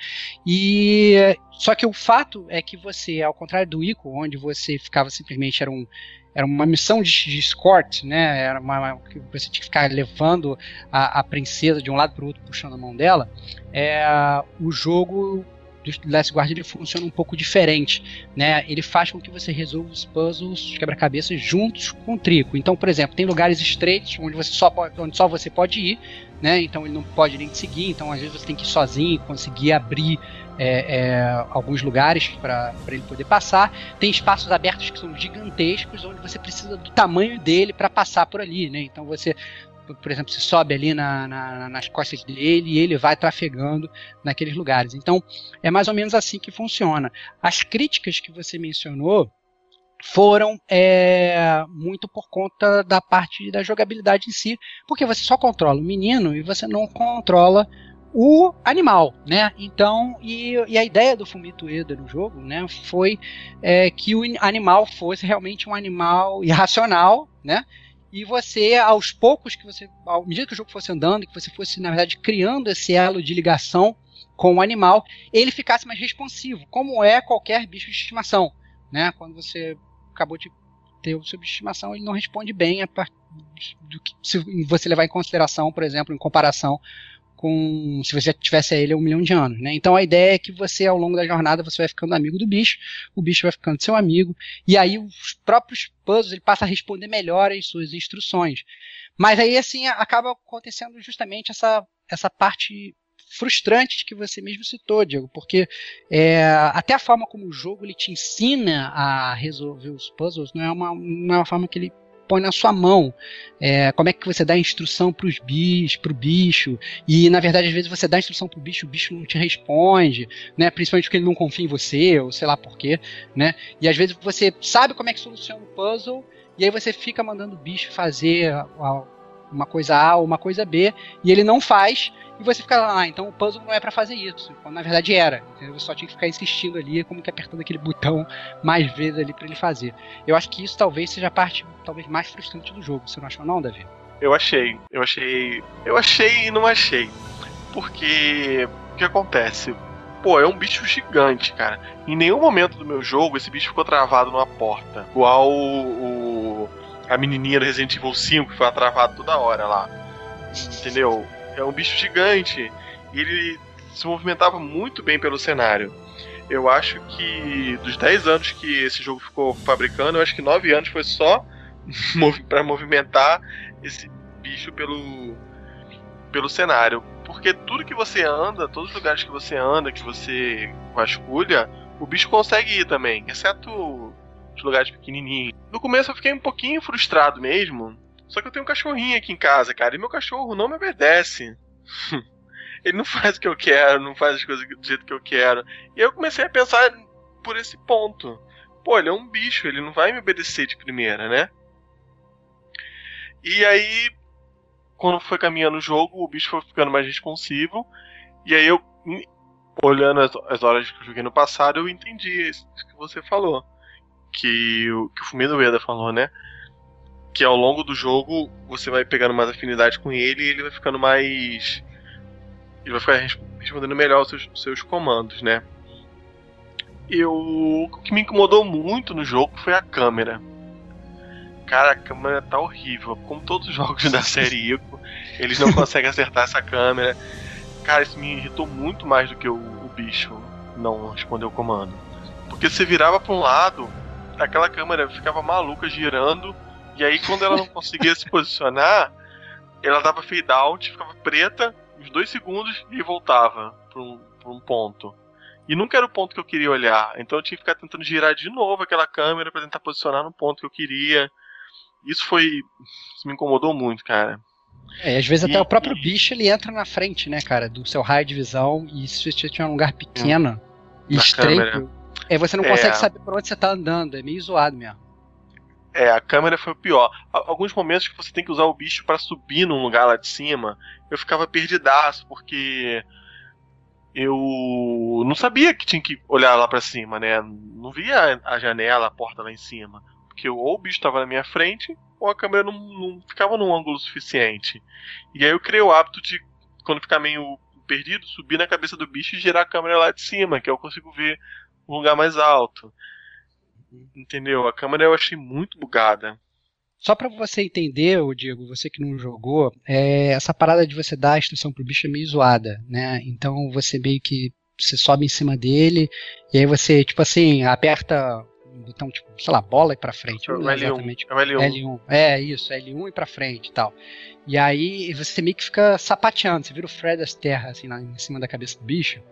E só que o fato é que você, ao contrário do Ico, onde você ficava simplesmente era um era uma missão de, de escort, né? Era uma, que você tinha que ficar levando a, a princesa de um lado para o outro, puxando a mão dela. É, o jogo do Last Guard ele funciona um pouco diferente, né? Ele faz com que você resolva os puzzles, quebra-cabeças juntos com o Trico. Então, por exemplo, tem lugares estreitos onde você só pode, onde só você pode ir, né? Então ele não pode nem te seguir. Então às vezes você tem que ir sozinho, conseguir abrir é, é, alguns lugares para ele poder passar. Tem espaços abertos que são gigantescos, onde você precisa do tamanho dele para passar por ali, né? Então você por exemplo, se sobe ali na, na, nas costas dele e ele vai trafegando naqueles lugares. Então, é mais ou menos assim que funciona. As críticas que você mencionou foram é, muito por conta da parte da jogabilidade em si, porque você só controla o menino e você não controla o animal, né? Então, e, e a ideia do Fumito Ueda no jogo, né, foi é, que o animal fosse realmente um animal irracional, né? E você, aos poucos que você, à medida que o jogo fosse andando, que você fosse, na verdade, criando esse elo de ligação com o animal, ele ficasse mais responsivo, como é qualquer bicho de estimação, né? Quando você acabou de ter o seu bicho de estimação, ele não responde bem a do que se você levar em consideração, por exemplo, em comparação com se você tivesse ele um milhão de anos, né? Então a ideia é que você ao longo da jornada você vai ficando amigo do bicho, o bicho vai ficando seu amigo e aí os próprios puzzles ele passa a responder melhor às suas instruções. Mas aí assim acaba acontecendo justamente essa essa parte frustrante que você mesmo citou, Diego, porque é, até a forma como o jogo ele te ensina a resolver os puzzles não é uma, não é uma forma que ele põe na sua mão. É, como é que você dá instrução para os bichos, pro bicho, e na verdade às vezes você dá instrução pro bicho, o bicho não te responde, né? Principalmente porque ele não confia em você, ou sei lá porquê, né? E às vezes você sabe como é que soluciona o puzzle, e aí você fica mandando o bicho fazer uma coisa A ou uma coisa B, e ele não faz, e você fica lá, ah, então o puzzle não é para fazer isso, quando na verdade era, entendeu? Você só tinha que ficar insistindo ali, como que apertando aquele botão mais vezes ali para ele fazer. Eu acho que isso talvez seja a parte talvez mais frustrante do jogo, você não achou não, Davi? Eu achei, eu achei, eu achei e não achei, porque o que acontece? Pô, é um bicho gigante, cara. Em nenhum momento do meu jogo esse bicho ficou travado numa porta. Igual o, a menininha do Resident Evil 5 que foi travado toda hora lá. Entendeu? É um bicho gigante. E ele se movimentava muito bem pelo cenário. Eu acho que dos 10 anos que esse jogo ficou fabricando, eu acho que 9 anos foi só para movimentar esse bicho pelo, pelo cenário. Porque tudo que você anda, todos os lugares que você anda, que você vasculha, o bicho consegue ir também, exceto os lugares pequenininhos. No começo eu fiquei um pouquinho frustrado mesmo, só que eu tenho um cachorrinho aqui em casa, cara, e meu cachorro não me obedece. Ele não faz o que eu quero, não faz as coisas do jeito que eu quero. E eu comecei a pensar por esse ponto. Pô, ele é um bicho, ele não vai me obedecer de primeira, né? E aí, quando foi caminhando o jogo, o bicho foi ficando mais responsivo. E aí eu, olhando as, as horas que eu joguei no passado, eu entendi isso que você falou. Que, o, que o Fumino Ueda falou, né? Que ao longo do jogo você vai pegando mais afinidade com ele e ele vai ficando mais. Ele vai ficar respondendo melhor os seus, seus comandos, né? Eu, o que me incomodou muito no jogo foi a câmera. Cara, a câmera tá horrível. Como todos os jogos da série Ico, eles não conseguem acertar essa câmera. Cara, isso me irritou muito mais do que o, o bicho não responder o comando. Porque você virava para um lado, aquela câmera ficava maluca girando e aí, quando ela não conseguia se posicionar, ela dava fade out, ficava preta uns dois segundos e voltava para um, pra um ponto. E nunca era o ponto que eu queria olhar. Então eu tinha que ficar tentando girar de novo aquela câmera para tentar posicionar no ponto que eu queria. Isso foi. Isso me incomodou muito, cara. É, às vezes e, até o próprio e... bicho ele entra na frente, né, cara, do seu raio de visão. E se você tiver um lugar pequeno e estreito, é, você não consegue é... saber por onde você tá andando. É meio zoado mesmo. É, a câmera foi o pior. Alguns momentos que você tem que usar o bicho para subir num lugar lá de cima, eu ficava perdidaço, porque eu não sabia que tinha que olhar lá para cima, né? Não via a janela, a porta lá em cima. Porque ou o bicho estava na minha frente, ou a câmera não, não ficava num ângulo suficiente. E aí eu criei o hábito de, quando ficar meio perdido, subir na cabeça do bicho e girar a câmera lá de cima, que eu consigo ver um lugar mais alto. Entendeu? A câmera eu achei muito bugada. Só para você entender, Diego, você que não jogou, é, essa parada de você dar a instrução pro bicho é meio zoada, né? Então você meio que você sobe em cima dele e aí você, tipo assim, aperta um botão, tipo, sei lá, bola e pra frente. É o L1. Exatamente. É o L1. L1. É, isso, L1 e pra frente e tal. E aí você meio que fica sapateando, você vira o Fred Astaire, assim, lá em cima da cabeça do bicho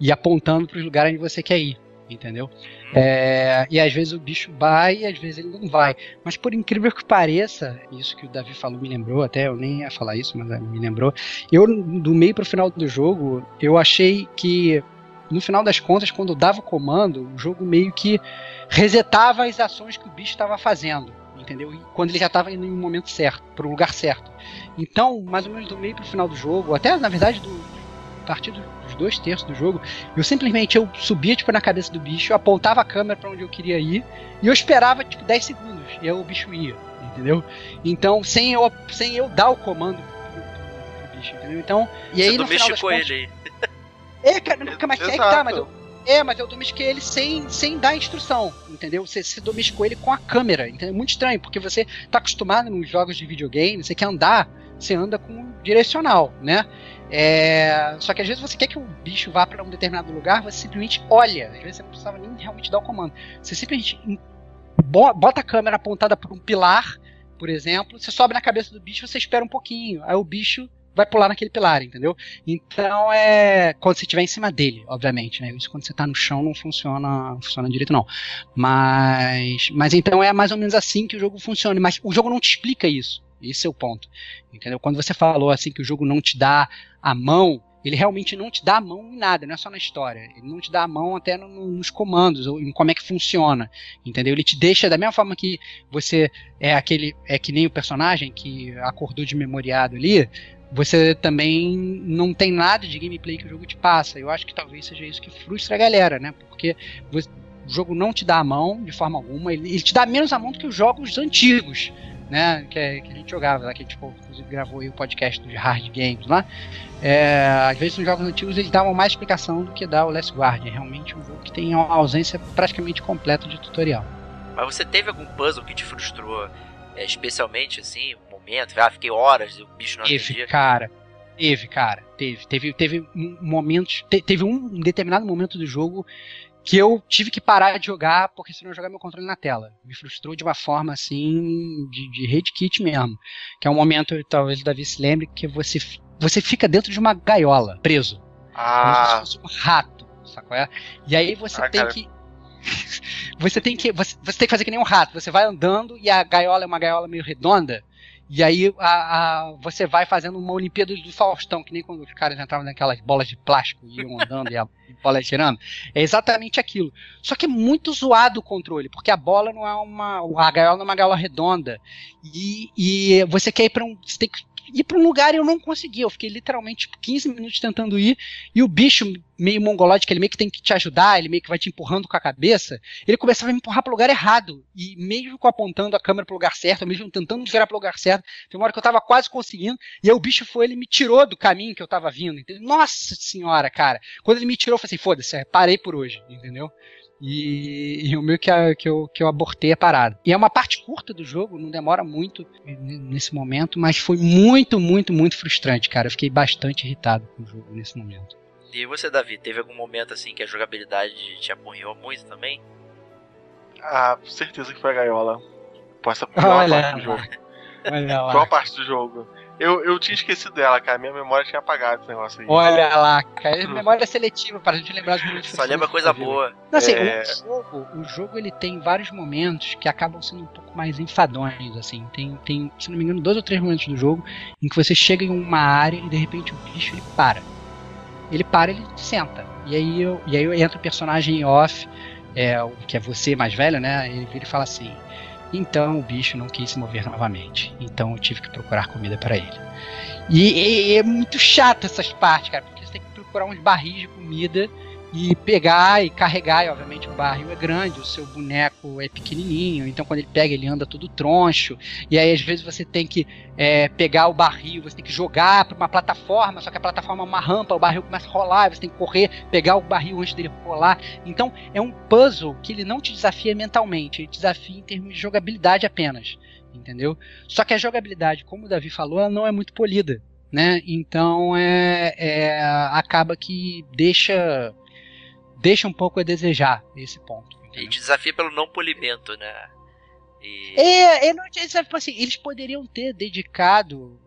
e apontando pros lugares onde você quer ir entendeu? É, e às vezes o bicho vai e às vezes ele não vai. Mas por incrível que pareça, isso que o Davi falou me lembrou, até eu nem ia falar isso, mas me lembrou. Eu, do meio pro final do jogo, eu achei que no final das contas, quando eu dava o comando, o jogo meio que resetava as ações que o bicho estava fazendo, entendeu? E quando ele já estava indo em um momento certo, para o lugar certo. Então, mais ou menos do meio para o final do jogo, até na verdade do, dos dois terços do jogo, eu simplesmente eu subia tipo na cabeça do bicho, apontava a câmera para onde eu queria ir e eu esperava tipo 10 segundos e aí o bicho ia, entendeu? Então, sem eu sem eu dar o comando pro, pro, pro bicho, entendeu? Então, e aí Você no final das contas, ele aí. É, cara, mas é que tá, mas eu, é, mas eu domestiquei ele sem, sem dar instrução, entendeu? Você, você domesticou ele com a câmera, entendeu? Muito estranho, porque você tá acostumado nos jogos de videogame, você quer andar, você anda com direcional, né? É, só que às vezes você quer que o bicho vá para um determinado lugar, você simplesmente olha. Às vezes você não precisava nem realmente dar o comando. Você simplesmente bota a câmera apontada por um pilar, por exemplo, você sobe na cabeça do bicho, você espera um pouquinho. Aí o bicho vai pular naquele pilar, entendeu? Então é. Quando você estiver em cima dele, obviamente, né? Isso quando você tá no chão não funciona, não funciona direito, não. Mas. Mas então é mais ou menos assim que o jogo funciona. Mas o jogo não te explica isso. Esse é o ponto. Entendeu? Quando você falou assim que o jogo não te dá a mão, ele realmente não te dá a mão em nada, não é só na história. Ele não te dá a mão até no, no, nos comandos, ou em como é que funciona. Entendeu? Ele te deixa da mesma forma que você é aquele. É que nem o personagem que acordou de memoriado ali. Você também não tem nada de gameplay que o jogo te passa. Eu acho que talvez seja isso que frustra a galera, né? Porque você, o jogo não te dá a mão de forma alguma. Ele, ele te dá menos a mão do que os jogos antigos né? Que, é, que a gente jogava lá, que a gente inclusive gravou aí o podcast de Hard Games lá. É, às vezes nos jogos antigos eles davam mais explicação do que dá o Last Guard. É realmente um jogo que tem uma ausência praticamente completa de tutorial. Mas você teve algum puzzle que te frustrou, é, especialmente assim, um momento? Ah, fiquei horas e o bicho não teve, atendia. cara. Teve, cara. Teve. Teve, teve momentos. Te, teve um determinado momento do jogo que eu tive que parar de jogar porque senão eu jogar meu controle na tela. Me frustrou de uma forma assim, de, de hate kit mesmo. Que é um momento, talvez o Davi se lembre, que você, você fica dentro de uma gaiola, preso. Ah. Como se fosse um rato, sacou? É? E aí você ah, tem cara. que. você tem que. Você, você tem que fazer que nem um rato. Você vai andando e a gaiola é uma gaiola meio redonda. E aí a, a, você vai fazendo uma Olimpíada do Faustão, que nem quando os caras entravam naquelas bolas de plástico e iam andando e a bola girando. É exatamente aquilo. Só que é muito zoado o controle, porque a bola não é uma. A gaiola não é uma gaiola redonda. E, e você quer ir para um. Você tem que ir para um lugar e eu não consegui. Eu fiquei literalmente tipo, 15 minutos tentando ir e o bicho meio mongolóide, ele meio que tem que te ajudar, ele meio que vai te empurrando com a cabeça, ele começava a me empurrar para o lugar errado. E mesmo apontando a câmera para o lugar certo, mesmo tentando virar para o lugar certo, tem uma hora que eu estava quase conseguindo, e aí o bicho foi, ele me tirou do caminho que eu estava vindo. Entendeu? Nossa senhora, cara. Quando ele me tirou, eu falei assim, foda-se, parei por hoje, entendeu? E, e o meio que, a, que, eu, que eu abortei a parada. E é uma parte curta do jogo, não demora muito nesse momento, mas foi muito, muito, muito frustrante, cara. Eu fiquei bastante irritado com o jogo nesse momento. E você, Davi, teve algum momento assim que a jogabilidade te apurriou muito também? Ah, certeza que foi a gaiola. Pô, essa pior Olha parte do jogo. Olha lá. Pior parte do jogo. Eu, eu tinha esquecido dela, cara. Minha memória tinha apagado esse negócio aí. Olha lá, cara. Memória seletiva para a gente lembrar os momentos. Só lembra coisa boa. Não, assim, é... o, jogo, o jogo ele tem vários momentos que acabam sendo um pouco mais enfadonhos, assim. Tem, tem, se não me engano, dois ou três momentos do jogo em que você chega em uma área e de repente o bicho ele para. Ele para, ele senta. E aí eu, e aí entra o personagem off, é, que é você mais velho, né? Ele vira e fala assim: então o bicho não quis se mover novamente. Então eu tive que procurar comida para ele. E, e, é muito chato essas partes, cara, porque você tem que procurar uns barris de comida e pegar e carregar, e obviamente o barril é grande, o seu boneco é pequenininho, então quando ele pega ele anda todo troncho, e aí às vezes você tem que é, pegar o barril, você tem que jogar para uma plataforma, só que a plataforma é uma rampa, o barril começa a rolar, você tem que correr, pegar o barril antes dele rolar, então é um puzzle que ele não te desafia mentalmente, ele desafia em termos de jogabilidade apenas, entendeu? Só que a jogabilidade, como o Davi falou, ela não é muito polida, né? Então é, é acaba que deixa deixa um pouco a desejar esse ponto. Entendeu? E desafia pelo não polimento, né? E... É, eu não, tipo assim, eles poderiam ter dedicado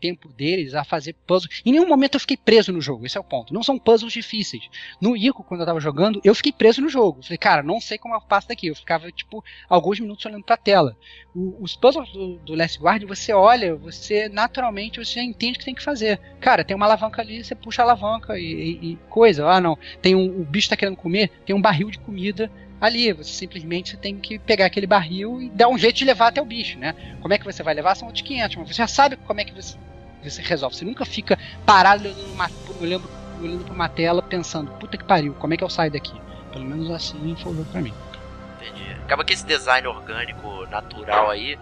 tempo deles a fazer puzzles. Em nenhum momento eu fiquei preso no jogo, esse é o ponto. Não são puzzles difíceis. No Ico, quando eu tava jogando, eu fiquei preso no jogo. Falei, cara, não sei como eu passo daqui. Eu ficava, tipo, alguns minutos olhando pra tela. O, os puzzles do, do Last Guard, você olha, você naturalmente você já entende o que tem que fazer. Cara, tem uma alavanca ali, você puxa a alavanca e, e, e coisa. Ah, não. Tem um, o bicho tá querendo comer, tem um barril de comida ali. Você simplesmente tem que pegar aquele barril e dar um jeito de levar até o bicho, né? Como é que você vai levar? São outros 500, mas você já sabe como é que você, você resolve. Você nunca fica parado olhando, olhando, pra uma tela pensando, puta que pariu, como é que eu saio daqui? Pelo menos assim foi pra mim. Entendi. Acaba que esse design orgânico, natural aí,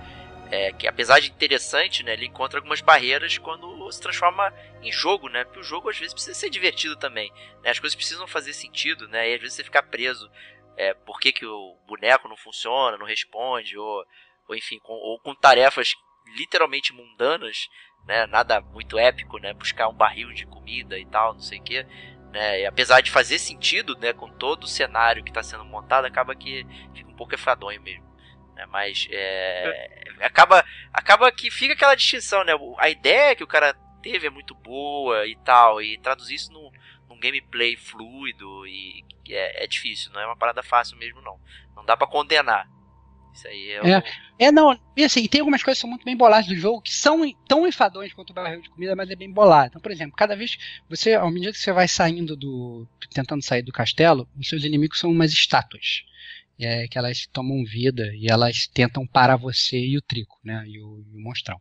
é, que apesar de interessante, né, ele encontra algumas barreiras quando se transforma em jogo, né? Porque o jogo às vezes precisa ser divertido também, né? As coisas precisam fazer sentido, né? E às vezes você fica preso é, por que, que o boneco não funciona, não responde, ou, ou enfim, com, ou com tarefas literalmente mundanas, né, nada muito épico, né, buscar um barril de comida e tal, não sei o que, né, e apesar de fazer sentido, né, com todo o cenário que está sendo montado, acaba que fica um pouco enfadonho mesmo, né, mas é, é. acaba, acaba que fica aquela distinção, né, a ideia que o cara teve é muito boa e tal, e traduzir isso num, num gameplay fluido e é, é, difícil, não é uma parada fácil mesmo não. Não dá para condenar. Isso aí é, é, o... é não, e assim, tem algumas coisas que são muito bem boladas do jogo, que são tão enfadões quanto o barril de comida, mas é bem bolado. Então, por exemplo, cada vez você, ao medida que você vai saindo do. tentando sair do castelo, os seus inimigos são umas estátuas é que elas tomam vida e elas tentam parar você e o Trico, né, e o, e o monstrão.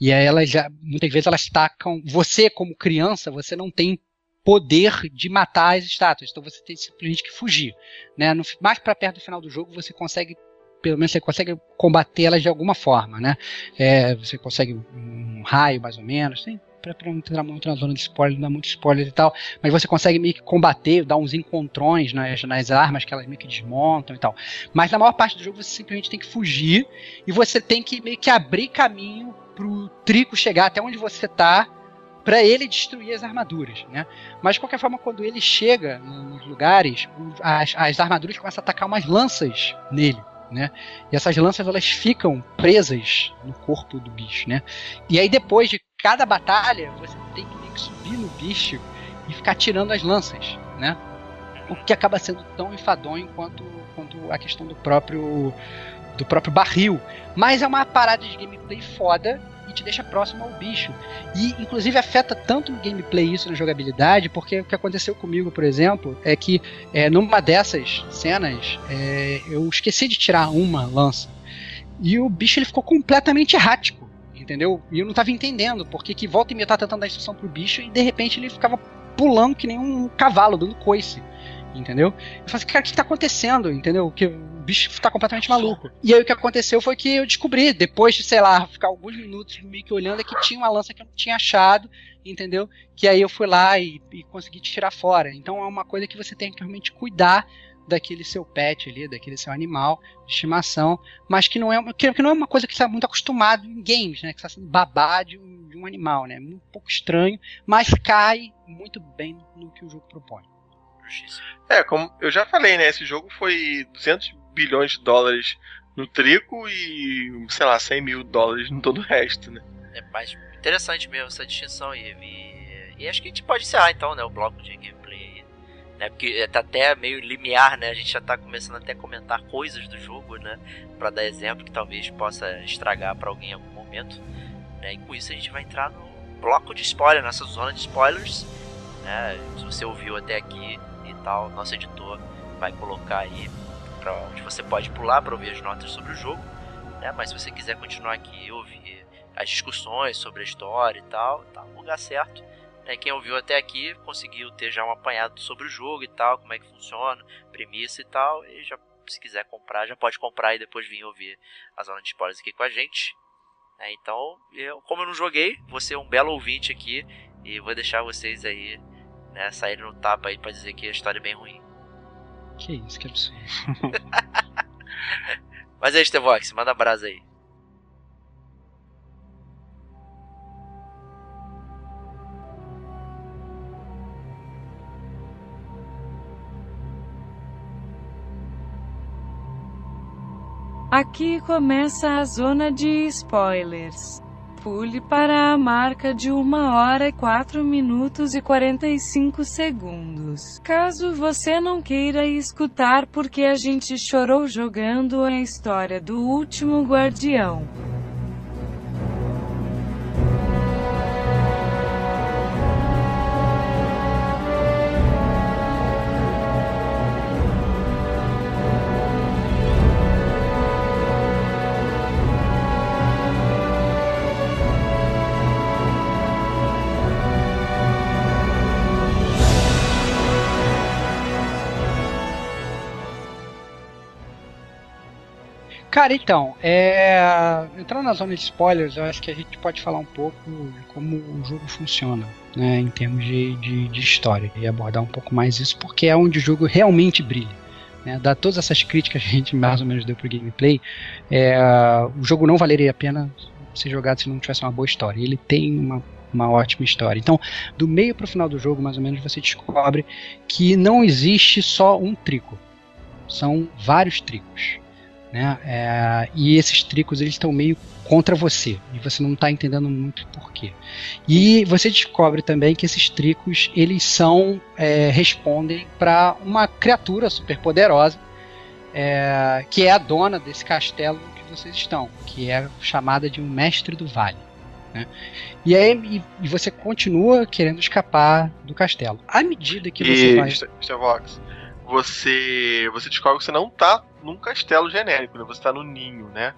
E aí elas já, muitas vezes elas tacam, você como criança, você não tem poder de matar as estátuas, então você tem simplesmente que fugir, né, no, mais para perto do final do jogo você consegue pelo menos você consegue combater elas de alguma forma, né? É, você consegue um raio mais ou menos, tem para não entrar muito na zona de spoiler, não dá muito spoiler e tal, mas você consegue meio que combater, dar uns encontrões nas, nas armas que elas meio que desmontam e tal. Mas na maior parte do jogo você simplesmente tem que fugir e você tem que meio que abrir caminho pro Trico chegar até onde você tá para ele destruir as armaduras, né? Mas de qualquer forma, quando ele chega nos lugares, as, as armaduras começam a atacar umas lanças nele né? E essas lanças elas ficam presas no corpo do bicho, né? E aí depois de cada batalha, você tem que subir no bicho e ficar tirando as lanças, né? O que acaba sendo tão enfadonho quanto, quanto a questão do próprio do próprio barril. Mas é uma parada de gameplay foda te deixa próximo ao bicho. E inclusive afeta tanto no gameplay isso na jogabilidade, porque o que aconteceu comigo, por exemplo, é que é, numa dessas cenas é, eu esqueci de tirar uma lança. E o bicho ele ficou completamente errático, entendeu? E eu não estava entendendo, porque que volta e meia tá tentando dar instrução pro bicho e de repente ele ficava pulando que nem um cavalo, dando coice entendeu? Eu falei assim, cara, o que tá acontecendo, entendeu? Que bicho tá completamente maluco. E aí o que aconteceu foi que eu descobri, depois de, sei lá, ficar alguns minutos meio que olhando, é que tinha uma lança que eu não tinha achado, entendeu? Que aí eu fui lá e, e consegui tirar fora. Então é uma coisa que você tem que realmente cuidar daquele seu pet ali, daquele seu animal de estimação, mas que não é, que, que não é uma coisa que você está muito acostumado em games, né? Que está sendo babá de um, de um animal, né? Um pouco estranho, mas cai muito bem no que o jogo propõe. É, como eu já falei, né? Esse jogo foi 200 bilhões de dólares no trico e, sei lá, 100 mil dólares no todo o resto, né? É mais interessante mesmo essa distinção aí. E, e acho que a gente pode encerrar então, né? O bloco de gameplay né? Porque tá até meio limiar, né? A gente já tá começando até a comentar coisas do jogo, né? Pra dar exemplo que talvez possa estragar para alguém em algum momento. Né? E com isso a gente vai entrar no bloco de spoiler, nessa zona de spoilers. Né? Se você ouviu até aqui, tal, nosso editor vai colocar aí para onde você pode pular para ouvir as notas sobre o jogo, né? Mas se você quiser continuar aqui e ouvir as discussões sobre a história e tal, tá no lugar certo. Né? Quem ouviu até aqui conseguiu ter já um apanhado sobre o jogo e tal, como é que funciona, premissa e tal, e já se quiser comprar, já pode comprar e depois vir ouvir a zona de spoilers aqui com a gente. É, então, eu, como eu não joguei, vou ser um belo ouvinte aqui e vou deixar vocês aí né, saíram no tapa aí pra dizer que a história é bem ruim. Que isso, que absurdo. Mas aí, Stevox, manda brasa aí. Aqui começa a zona de spoilers pule para a marca de 1 hora 4 minutos e 45 segundos. Caso você não queira escutar porque a gente chorou jogando a história do último guardião. Cara, então, é... entrando na zona de spoilers, eu acho que a gente pode falar um pouco como o jogo funciona, né, em termos de, de, de história, e abordar um pouco mais isso, porque é onde o jogo realmente brilha. Né, todas essas críticas que a gente mais ou menos deu pro gameplay, é, o jogo não valeria a pena ser jogado se não tivesse uma boa história. Ele tem uma, uma ótima história. Então, do meio para o final do jogo, mais ou menos, você descobre que não existe só um trico. São vários tricos. Né? É, e esses tricos eles estão meio contra você e você não está entendendo muito porquê. E você descobre também que esses tricos eles são é, respondem para uma criatura super poderosa é, que é a dona desse castelo que vocês estão, que é chamada de um mestre do vale. Né? E aí e, você continua querendo escapar do castelo. À medida que você e, vai. Mr. Vox, você, você descobre que você não tá num castelo genérico, né? Você tá no ninho, né?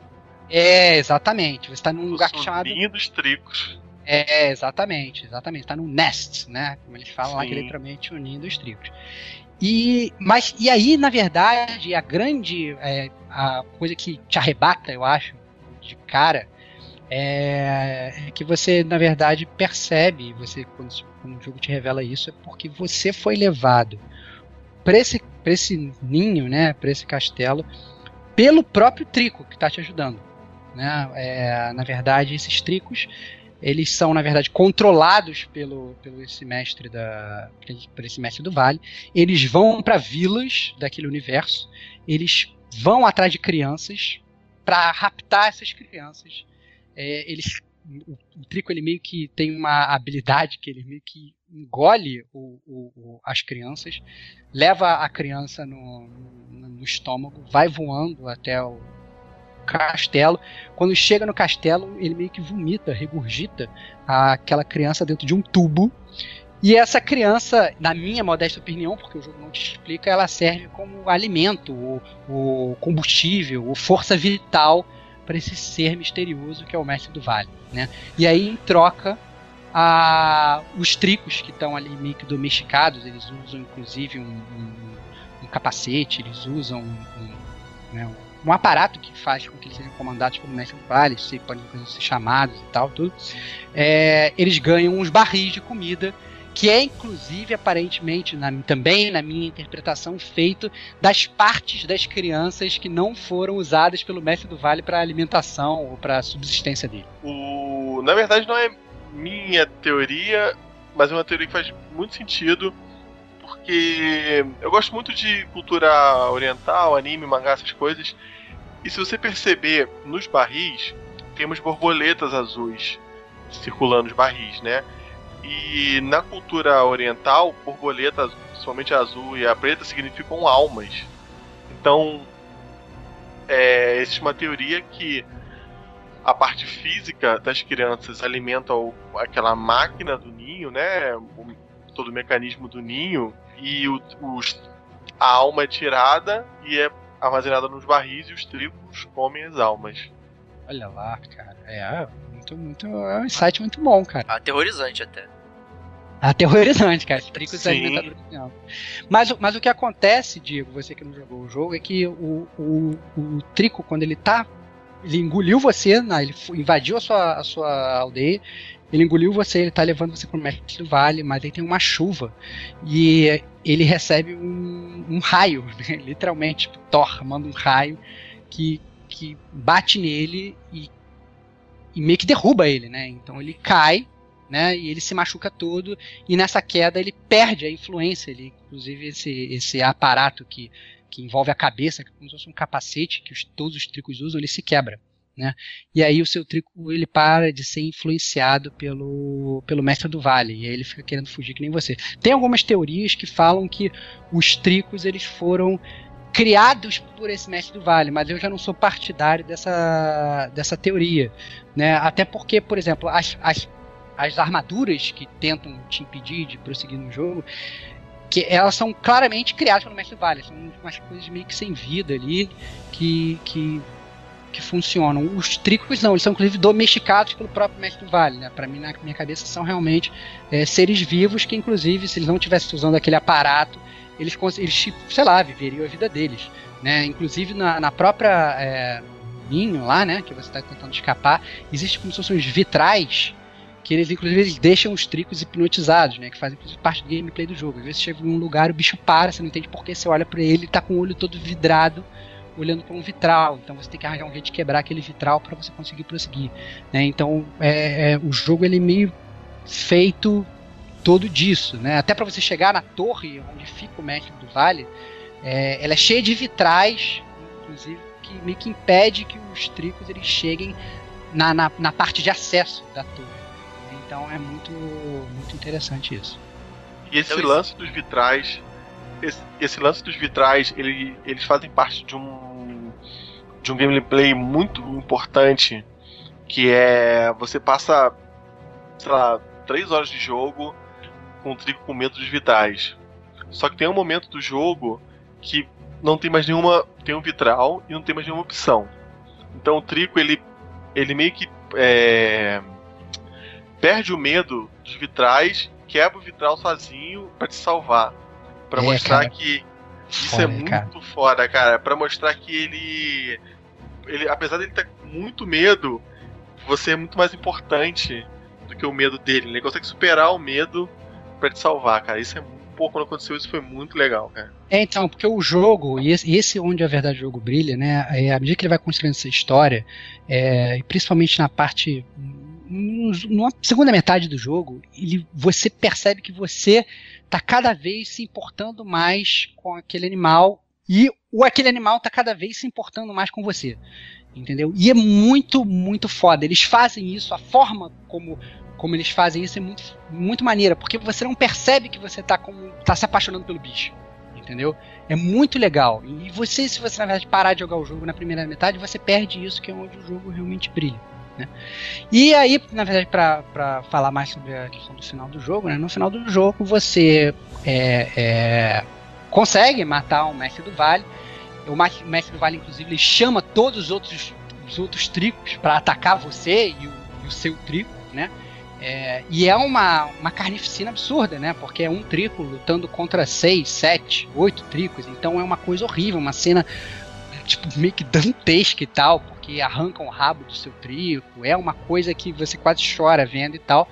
É, exatamente. Você está num lugar chamado. ninho dos tricos. É, exatamente, exatamente. Está no nest, né? Como eles falam lá, que é Sim. literalmente o ninho dos tricos. E, mas, e aí, na verdade, a grande é, a coisa que te arrebata, eu acho, de cara, é, é que você, na verdade, percebe, você quando, quando o jogo te revela isso, é porque você foi levado para esse, esse ninho, né, para esse castelo, pelo próprio Trico que está te ajudando. Né? É, na verdade, esses tricos eles são na verdade controlados pelo, pelo esse mestre da por esse mestre do vale eles vão para vilas daquele universo eles vão atrás de crianças para raptar essas crianças é, eles o, o Trico ele meio que tem uma habilidade que ele meio que engole o, o, o- as crianças leva a criança no, no, no estômago vai voando até o castelo quando chega no castelo, ele meio que vomita, regurgita aquela criança dentro de um tubo. E essa criança, na minha modesta opinião, porque o jogo não te explica, ela serve como alimento, o, combustível, o força vital para esse ser misterioso que é o mestre do vale. Né? E aí, em troca, a, os tricos que estão ali meio que domesticados, eles usam inclusive um, um- um capacete, eles usam um, um, né, um aparato que faz com que eles sejam comandados pelo mestre do vale, se podem inclusive ser chamados e tal, tudo. É, eles ganham uns barris de comida, que é inclusive aparentemente na- também na minha interpretação feito das partes das crianças que não foram usadas pelo mestre do vale para alimentação ou para subsistência dele. O, na verdade, não é minha teoria, mas é uma teoria que faz muito sentido. Porque eu gosto muito de cultura oriental, anime, mangá, essas coisas. E se você perceber nos barris, temos borboletas azuis circulando nos barris, né? E na cultura oriental, borboleta, principalmente a azul e a preta, significam almas. Então, é, existe uma teoria que a parte física das crianças alimenta o- aquela máquina do ninho, né? O- todo o mecanismo do ninho e o- os- a alma é tirada e é armazenada nos barris e os tricos comem as almas. Olha lá, cara. É, muito, muito, é um insight muito bom, cara. Aterrorizante até. Aterrorizante, cara. Os tricos alimentadores de alma. Mas, o- mas o que acontece, Diego, você que não jogou o jogo, é que o, o, o trico, quando ele tá. Ele engoliu você, né, ele invadiu a sua, a sua aldeia, ele engoliu você, ele tá levando você pro mestre do vale, mas aí tem uma chuva. E ele recebe um, um raio, né, literalmente, tipo, Thor manda um raio que, que bate nele e, e meio que derruba ele, né? Então ele cai, né? E ele se machuca todo e nessa queda ele perde a influência, ele, inclusive esse, esse aparato que, que envolve a cabeça, que é como se fosse um capacete que os- todos os tricos usam, ele se quebra. Né? E aí o seu trico ele para de ser influenciado pelo, pelo mestre do vale e aí ele fica querendo fugir que nem você. Tem algumas teorias que falam que os tricos eles foram criados por esse mestre do vale, mas eu já não sou partidário dessa, dessa teoria, né? Até porque, por exemplo, as, as as armaduras que tentam te impedir de prosseguir no jogo, que elas são claramente criadas pelo Mestre Vale, são umas coisas meio que sem vida ali, que, que, que funcionam. Os tricos não, eles são inclusive domesticados pelo próprio Mestre Vale, né? Pra mim, na minha cabeça, são realmente é, seres vivos que, inclusive, se eles não estivessem usando aquele aparato, eles, eles, sei lá, viveriam a vida deles, né? Inclusive na, na própria é, ninho lá, né, que você está tentando escapar, existe como se fossem uns vitrais que eles inclusive eles deixam os tricos hipnotizados, né, que fazem parte do gameplay do jogo. Às vezes chega em um lugar, o bicho para, você não entende porque você olha para ele, ele tá com o olho todo vidrado, olhando para um vitral. Então você tem que arranjar um jeito de quebrar aquele vitral para você conseguir prosseguir, né? Então é, é, o jogo ele é meio feito todo disso, né? Até para você chegar na torre onde fica o mestre do vale, é, ela é cheia de vitrais, inclusive que meio que impede que os tricos eles cheguem na, na, na parte de acesso da torre. Então é muito, muito interessante isso. E esse então, lance dos vitrais, esse, esse, lance dos vitrais, ele, eles fazem parte de um de um gameplay muito importante, que é você passa, sei lá, três horas de jogo com o trico com medo dos vitrais. Só que tem um momento do jogo que não tem mais nenhuma. Tem um vitral e não tem mais nenhuma opção. Então o Trico ele, ele meio que é, perde o medo dos vitrais, quebra o vitral sozinho para te salvar. para é, mostrar cara. que isso foda, é muito cara. foda, cara. para mostrar que ele. ele apesar dele ter muito medo, você é muito mais importante do que o medo dele. Ele consegue superar o medo para te salvar, cara. Isso é pô, quando aconteceu isso foi muito legal, cara. É, então, porque o jogo, e esse, esse onde a verdade do jogo brilha, né? É, à medida que ele vai construindo essa história, é, principalmente na parte. Na segunda metade do jogo, ele, você percebe que você está cada vez se importando mais com aquele animal e o aquele animal está cada vez se importando mais com você. Entendeu? E é muito, muito foda. Eles fazem isso, a forma como como eles fazem isso é muito, muito maneira, porque você não percebe que você tá, como, tá se apaixonando pelo bicho. Entendeu? É muito legal. E você, se você na verdade parar de jogar o jogo na primeira metade, você perde isso, que é onde o jogo realmente brilha. Né? E aí, na verdade, para falar mais sobre a questão do final do jogo, né? no final do jogo você é, é, consegue matar o Mestre do Vale. O Mestre do Vale, inclusive, ele chama todos os outros, os outros tricos para atacar você e o, e o seu trico, né? É, e é uma, uma carnificina absurda, né? Porque é um trico lutando contra seis, sete, oito tricos. Então é uma coisa horrível, uma cena tipo meio que dantesca e tal, porque arrancam o rabo do seu trico. É uma coisa que você quase chora vendo e tal.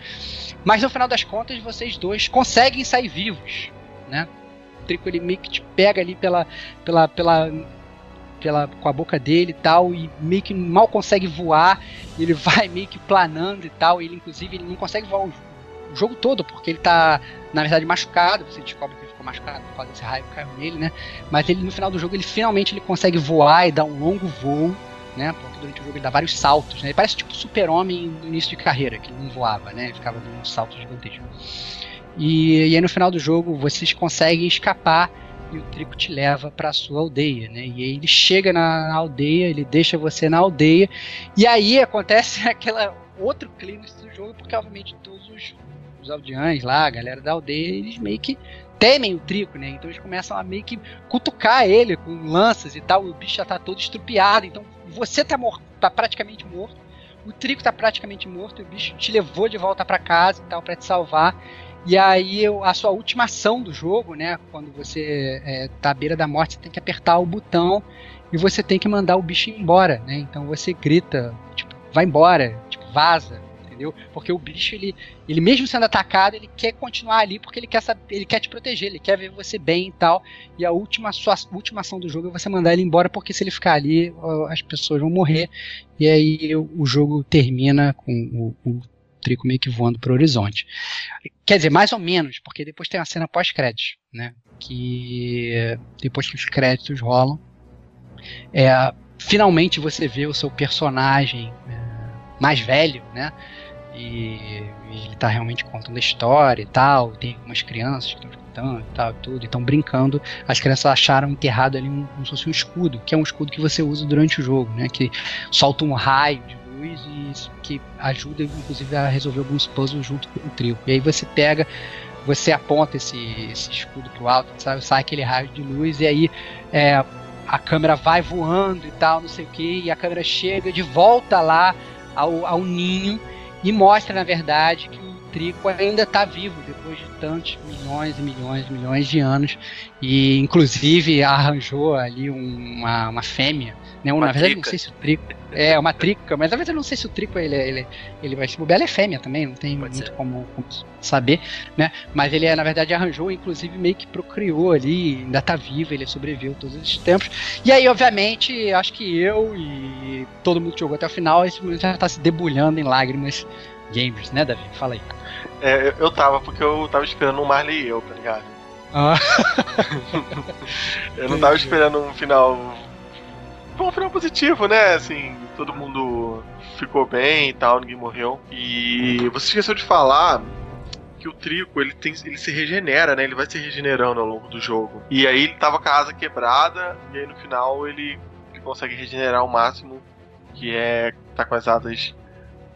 Mas no final das contas, vocês dois conseguem sair vivos, né? O trico ele meio que te pega ali pela, pela, pela pela, com a boca dele e tal, e meio que mal consegue voar, ele vai meio que planando e tal, ele inclusive ele não consegue voar o, o, jogo todo, porque ele tá, na verdade, machucado, você descobre que ele ficou machucado por causa desse raio que caiu nele, né? Mas ele no final do jogo ele finalmente ele consegue voar e dar um longo voo, né? Porque durante o jogo ele dá vários saltos, né? Ele parece tipo super-homem no início de carreira, que não voava, né? Ele ficava dando um salto gigantesco. E, e aí no final do jogo vocês conseguem escapar e o Trico te leva para sua aldeia, né? E aí ele chega na, na, aldeia, ele deixa você na aldeia, e aí acontece aquela outro clima do jogo, porque obviamente todos os, os aldeães lá, a galera da aldeia, eles meio que temem o Trico, né? Então eles começam a meio que cutucar ele com lanças e tal, o bicho já tá todo estrupiado, então você tá morto, tá praticamente morto. O Trico tá praticamente morto, o bicho te levou de volta para casa e tal para te salvar. E aí a sua última ação do jogo, né? Quando você é, tá à beira da morte, você tem que apertar o botão e você tem que mandar o bicho embora, né? Então você grita, tipo, vai embora, tipo, vaza, entendeu? Porque o bicho, ele, ele mesmo sendo atacado, ele quer continuar ali porque ele quer saber, ele quer te proteger, ele quer ver você bem e tal. E a última sua última ação do jogo é você mandar ele embora porque se ele ficar ali, as pessoas vão morrer. E aí o jogo termina com o, o Trico meio que voando pro horizonte. Quer dizer, mais ou menos, porque depois tem a cena pós-créditos, né? Que depois que os créditos rolam, é, finalmente você vê o seu personagem é, mais velho, né? E, e ele está realmente contando a história e tal. Tem algumas crianças que estão escutando e tal, tudo, e estão brincando. As crianças acharam enterrado ali um, fosse um escudo, que é um escudo que você usa durante o jogo, né? Que solta um raio de luz e que ajuda inclusive a resolver alguns puzzles junto com o trio. E aí você pega, você aponta esse, esse escudo pro alto, sabe? sai aquele raio de luz e aí é, a câmera vai voando e tal, não sei o que, e a câmera chega de volta lá ao, ao ninho e mostra na verdade que o Trico ainda está vivo depois de tantos milhões e milhões e milhões de anos. E inclusive arranjou ali uma, uma fêmea né? Uma na verdade, não sei se o trico. É, uma trica, mas na verdade eu não sei se o trico ele, ele, ele vai se bobear. Ela é fêmea também, não tem Pode muito como, como, saber, né? Mas ele, na verdade, arranjou, inclusive, meio que procriou ali, ainda tá vivo, ele sobreviveu todos esses tempos. E aí, obviamente, acho que eu e todo mundo que jogou até o final, esse momento já tá se debulhando em lágrimas gamers, né, Davi? Fala aí. É, eu tava, porque eu tava esperando um Marley e eu, tá ligado? Ah. eu não tava esperando um final foi um final positivo, né? Assim, todo mundo ficou bem e tal, ninguém morreu. E você esqueceu de falar que o Trico ele, tem, ele se regenera, né? Ele vai se regenerando ao longo do jogo. E aí ele tava com a asa quebrada, e aí no final ele, ele consegue regenerar o máximo, que é tá com as asas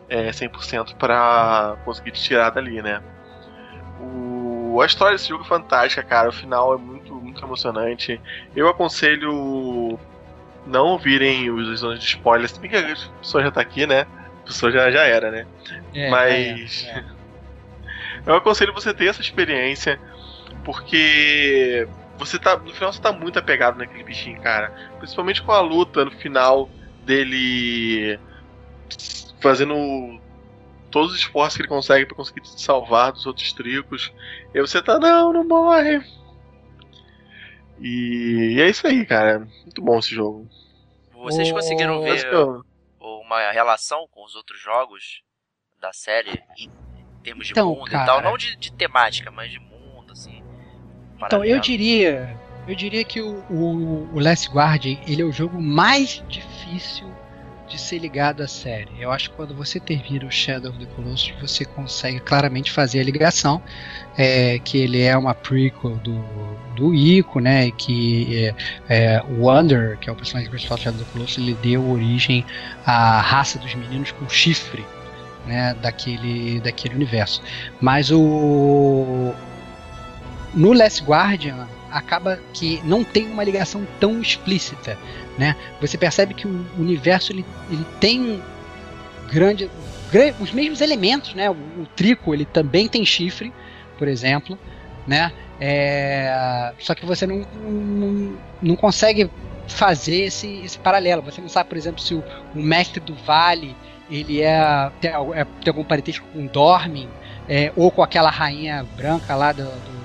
é, 100% para conseguir te tirar dali, né? O, a história desse jogo é fantástica, cara. O final é muito, muito emocionante. Eu aconselho não ouvirem os zonas de spoilers, se bem que a pessoa já tá aqui, né? A pessoa já, já era, né? É, Mas. É, é. Eu aconselho você ter essa experiência, porque você tá. No final você tá muito apegado naquele bichinho, cara. Principalmente com a luta no final dele fazendo todos os esforços que ele consegue para conseguir te salvar dos outros tricos. E você tá, não, não morre. E, e é isso aí, cara. Muito bom esse jogo. Vocês conseguiram ver eu... uma relação com os outros jogos da série em termos de então, mundo cara... e tal? Não de, de, temática, mas de mundo, assim. Então, eu diria. Eu diria que o, o, o Last Guardian ele é o jogo mais difícil de ser ligado à série. Eu acho que quando você termina o Shadow of the Colossus, você consegue claramente fazer a ligação, é, que ele é uma prequel do, do Ico, né, que é, é, o Wander, que é o personagem principal do Shadow of the Colossus, ele deu origem à raça dos meninos com chifre, né, daquele, daquele universo. Mas o no Last Guardian acaba que não tem uma ligação tão explícita, né? Você percebe que o universo ele, ele tem grande, grande os mesmos elementos, né? O, o, trico ele também tem chifre, por exemplo, né? É, só que você não, não, não consegue fazer esse, esse paralelo. Você não sabe, por exemplo, se o, o mestre do vale ele é tem, é, tem algum parentesco com Dormin é, ou com aquela rainha branca lá do, do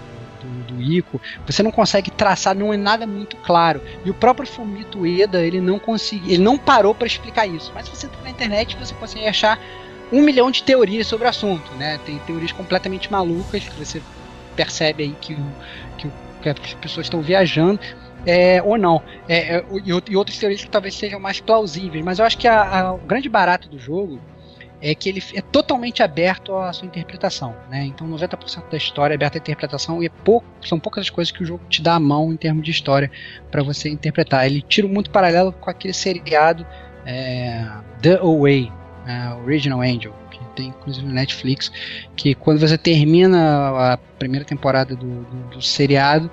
do, Ico, você não consegue traçar, não é nada muito claro. E o próprio Fumito Eda, ele não conseguiu, ele não parou para explicar isso. Mas se você tá na internet, você consegue achar um milhão de teorias sobre o assunto, né? Tem teorias completamente malucas que você percebe aí que, que, que as pessoas estão viajando. É, ou não. É, é, e, e, outras teorias que talvez sejam mais plausíveis. Mas eu acho que a, a, o grande barato do jogo é que ele é totalmente aberto à sua interpretação, né? Então 90% da história é aberta à interpretação e é pouco, são poucas as coisas que o jogo te dá a mão em termos de história para você interpretar. Ele tira muito paralelo com aquele seriado é, The Away, é, Original Angel, que tem inclusive no Netflix, que quando você termina a primeira temporada do, do, do seriado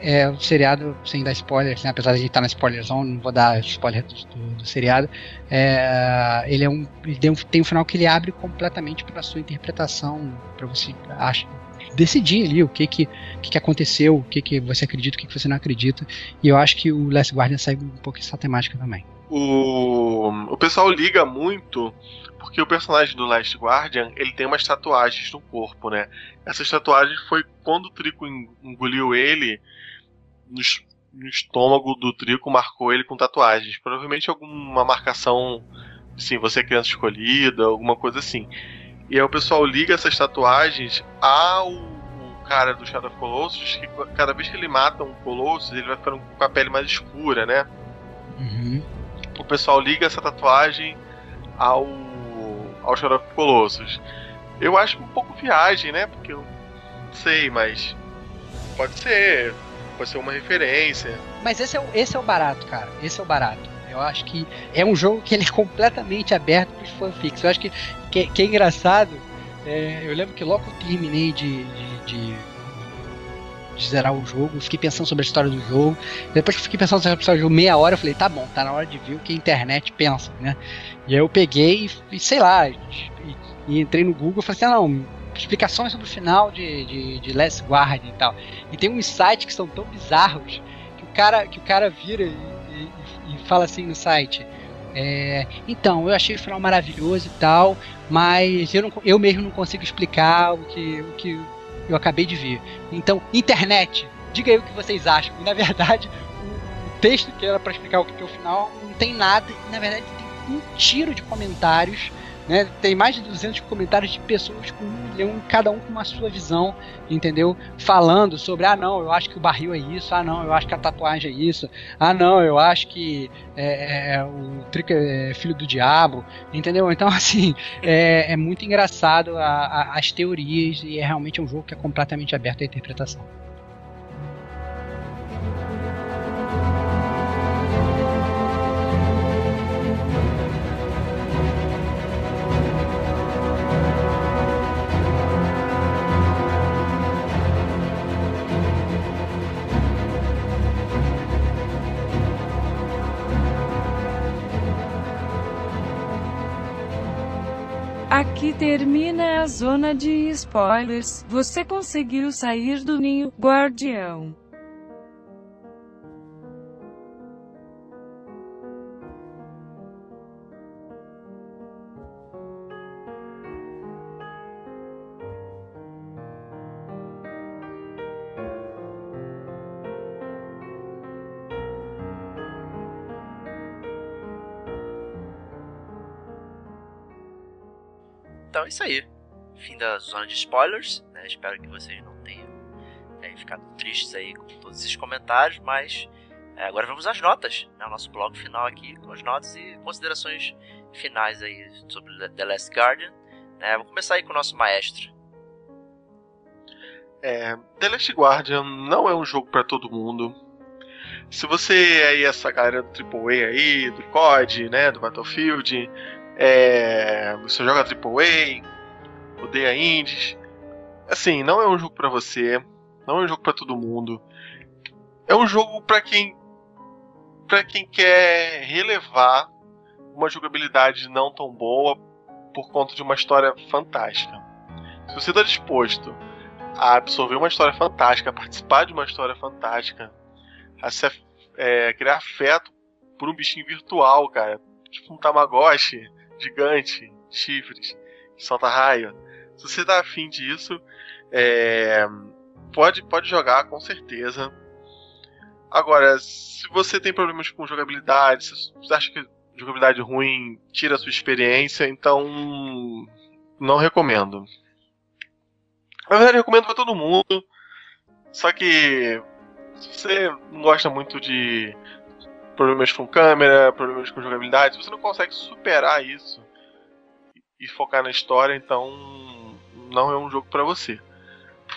é, o seriado, sem dar spoilers, né, apesar de a gente estar na spoiler zone, não vou dar spoiler do, do, do seriado, é, ele, é um, ele tem, um, tem um final que ele abre completamente para sua interpretação, para você acha, decidir ali o que que, que, que aconteceu, o que, que você acredita, o que, que você não acredita, e eu acho que o Last Guardian segue um pouco essa temática também. O, o pessoal liga muito porque o personagem do Last Guardian ele tem umas tatuagens no corpo, né? Essas tatuagens foi quando o Trico engoliu ele no, no estômago do Trico marcou ele com tatuagens. Provavelmente alguma marcação, assim, você é criança escolhida, alguma coisa assim. E aí o pessoal liga essas tatuagens ao cara do Shadow of Colossus, que cada vez que ele mata um Colossus, ele vai ficando com a pele mais escura, né? Uhum. O pessoal liga essa tatuagem ao, ao Shadow of Colossus. Eu acho um pouco viagem, né? Porque eu não sei, mas pode ser pode ser uma referência. Mas esse é, o, esse é o barato, cara. Esse é o barato. Eu acho que é um jogo que ele é completamente aberto para os fanfics. Eu acho que, que, que é engraçado. É, eu lembro que logo eu terminei de, de, de, de zerar o jogo, fiquei pensando sobre a história do jogo. Depois que eu fiquei pensando sobre a história do jogo meia hora, eu falei, tá bom, tá na hora de ver o que a internet pensa, né? E aí eu peguei e, e sei lá, e, e, entrei no Google e falei assim, ah, não, explicações sobre o final de, de, de Last Guardian e tal. E tem uns sites que são tão bizarros que o cara, que o cara vira e, e, e fala assim no site. É, então, eu achei o final maravilhoso e tal, mas eu, não, eu mesmo não consigo explicar o que, o que eu acabei de ver. Então, internet, diga aí o que vocês acham. E na verdade, o, texto que era para explicar o que é o final não tem nada, e na verdade tem um tiro de comentários né? Tem mais de 200 comentários de pessoas com um milhão, cada um com uma sua visão, entendeu? Falando sobre, ah não, eu acho que o barril é isso, ah não, eu acho que a tatuagem é isso, ah não, eu acho que é, é, é o trick é filho do diabo, entendeu? Então, assim, é, é muito engraçado a, a, as teorias e é realmente um jogo que é completamente aberto à interpretação. Aqui termina a zona de spoilers. Você conseguiu sair do ninho, guardião. É isso aí. Fim da zona de spoilers. Né? Espero que vocês não tenham é, ficado tristes aí com todos esses comentários, mas é, agora vamos às notas. Né? O nosso blog final aqui com as notas e considerações finais aí sobre The Last Guardian. Né? Vamos começar aí com o nosso maestro. É, The Last Guardian não é um jogo para todo mundo. Se você é essa galera do AAA aí, do COD, né, do Battlefield, é, você joga AAA, odeia indies. Assim, não é um jogo para você, não é um jogo para todo mundo. É um jogo para quem para quem quer relevar uma jogabilidade não tão boa por conta de uma história fantástica. Se você está disposto a absorver uma história fantástica, a participar de uma história fantástica, a se, é, criar afeto por um bichinho virtual, cara, tipo um Tamagotchi, gigante, chifres, que solta raio. Se você tá afim disso, é, pode, pode jogar com certeza. Agora, se você tem problemas com jogabilidade, se você acha que jogabilidade ruim tira a sua experiência, então não recomendo. Na verdade, recomendo para todo mundo. Só que se você não gosta muito de problemas com câmera, problemas com jogabilidade, se você não consegue superar isso e focar na história, então não é um jogo para você.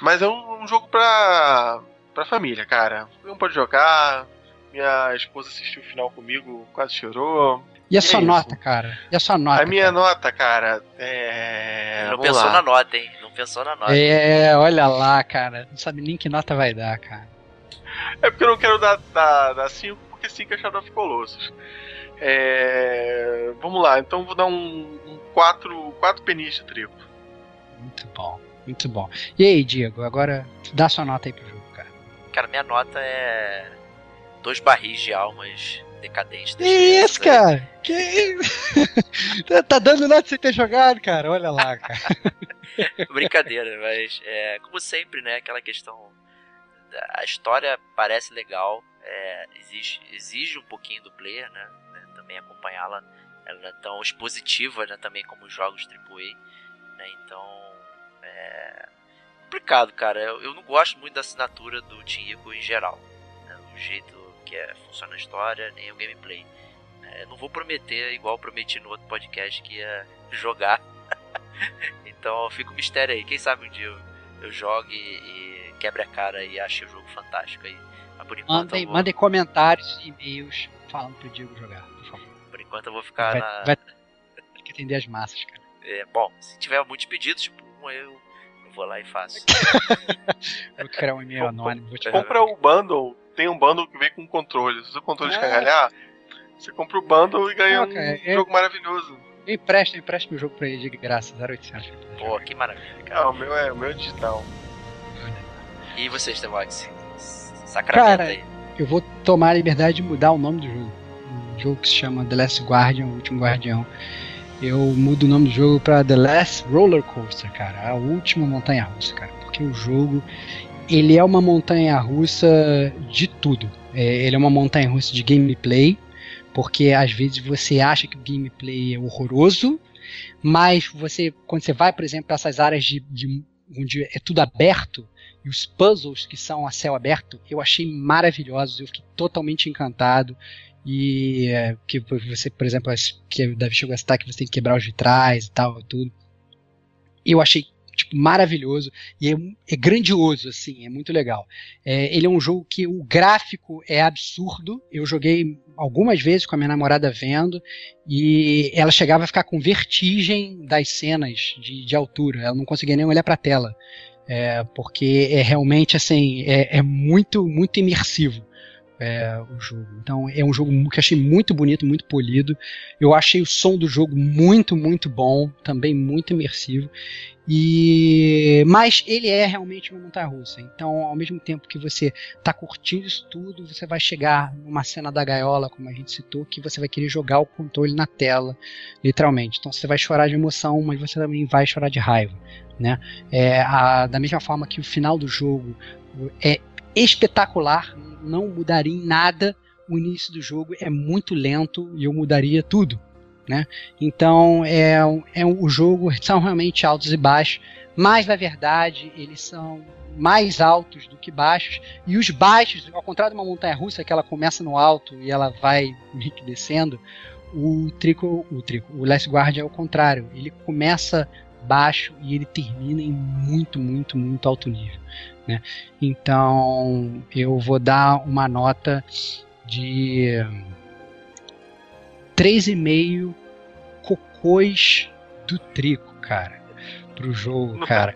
Mas é um, um jogo pra, pra família, cara. Um pode jogar. Minha esposa assistiu o final comigo, quase chorou. E a sua é nota, cara? E a sua nota? A minha cara? nota, cara, é. Não pensou lá. na nota, hein? Não pensou na nota. É, olha lá, cara. Não sabe nem que nota vai dar, cara. É porque eu não quero dar 5, cinco, porque 5 é Shadow of Colossus. É... Vamos lá, então vou dar um 4 um quatro penis de trigo. Muito bom, muito bom. E aí, Diego, agora dá sua nota aí pro jogo, cara. Cara, minha nota é. Dois barris de almas decadentes. Que isso, cara? Que isso? tá dando nota sem ter jogado, cara? Olha lá, cara. Brincadeira, mas é, como sempre, né? Aquela questão. A história parece legal, é, exige, exige um pouquinho do player, né? Também acompanhá-la. Ela não é tão expositiva, né? Também como os jogos AAA, né? Então. É complicado, cara. Eu, eu não gosto muito da assinatura do Tinrico em geral. Né? O jeito que é, funciona a história, nem o gameplay. É, não vou prometer, igual prometi no outro podcast, que ia jogar. então fica um mistério aí. Quem sabe um dia eu, eu jogue e quebre a cara e ache o jogo fantástico aí. Mas por enquanto. Mandem, vou... mandem comentários e e-mails falando pro Diego jogar, por favor. Por enquanto eu vou ficar vai, na. Vai ter que atender as massas, cara. É, bom, se tiver muitos pedidos, tipo, um eu, eu vou lá e faço. vou criar um e-mail anônimo. Vou te. Compra o bundle, tem um bundle que vem com controle. Se o controle É. você compra o bundle e ganha um é- jogo maravilhoso. Eu empresto, eu empresto meu jogo pra ele de graça, 0800. pra poder Pô, que maravilha, cara. Ah, o meu é, o meu é digital. E vocês, Temox? Sacramento Cara, aí. Eu vou tomar a liberdade de mudar o nome do jogo. Um jogo que se chama The Last Guardian, o último guardião. Eu mudo o nome do jogo pra The Last Roller Coaster, cara. A última montanha russa, cara. Porque o jogo, ele é uma montanha russa de tudo. É, ele é uma montanha russa de gameplay, porque às vezes você acha que o gameplay é horroroso, mas você, quando você vai, por exemplo, para essas áreas de, de onde é tudo aberto, e os puzzles que são a céu aberto, eu achei maravilhosos, eu fiquei totalmente encantado. E é, que você, por exemplo, que o Davi a citar que você tem que quebrar os vitrais e tal, tudo. Eu achei tipo, maravilhoso e é, é, grandioso, assim, é muito legal. É, ele é um jogo que o gráfico é absurdo. Eu joguei algumas vezes com a minha namorada vendo e ela chegava a ficar com vertigem das cenas de, de altura. Ela não conseguia nem olhar para a tela. É, porque é realmente assim é, é muito muito imersivo é, o jogo. Então é um jogo que achei muito bonito, muito polido. Eu achei o som do jogo muito, muito bom, também muito imersivo. E mas ele é realmente uma montanha russa. Então, ao mesmo tempo que você está curtindo isso tudo, você vai chegar numa cena da gaiola, como a gente citou, que você vai querer jogar o controle na tela, literalmente. Então, você vai chorar de emoção, mas você também vai chorar de raiva, né? É, a, da mesma forma que o final do jogo é espetacular, não mudaria em nada. O início do jogo é muito lento e eu mudaria tudo. Né? Então é, é o jogo são realmente altos e baixos, mas na verdade eles são mais altos do que baixos e os baixos, ao contrário de uma montanha russa que ela começa no alto e ela vai descendo, o trico, o trico, o Last Guard é o contrário, ele começa baixo e ele termina em muito, muito, muito alto nível. Né? Então eu vou dar uma nota de 3,5 cocôs do Trico, cara, pro jogo, cara.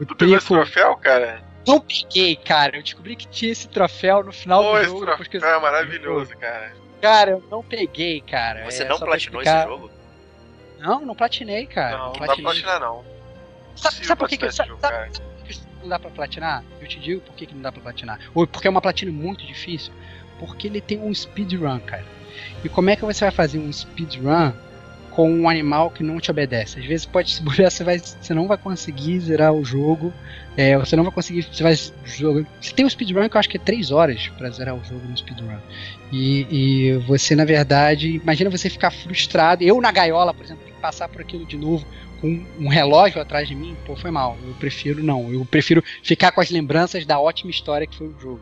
O tu pegou esse troféu, cara? Não peguei, cara. Eu descobri que tinha esse troféu no final Pô, do jogo. Esse troféu é maravilhoso, cara. Cara, eu não peguei, cara. Você é, não platinou esse jogo? Não, não platinei, cara. Não, não, não dá pra platinar, não. Sabe, sabe por que, que sabe, sabe, não dá pra platinar? Eu te digo por que, que não dá pra platinar. Ou porque é uma platina muito difícil. Porque ele tem um speedrun, cara. E como é que você vai fazer um speedrun com um animal que não te obedece? Às vezes pode se bobear, você, vai, você não vai conseguir zerar o jogo. É, você não vai conseguir. Você vai jogar. Você tem um speedrun que eu acho que é 3 horas para zerar o jogo no speedrun. E, e você, na verdade, imagina você ficar frustrado. Eu na gaiola, por exemplo, passar por aquilo de novo com um relógio atrás de mim, pô, foi mal. Eu prefiro não. Eu prefiro ficar com as lembranças da ótima história que foi o jogo.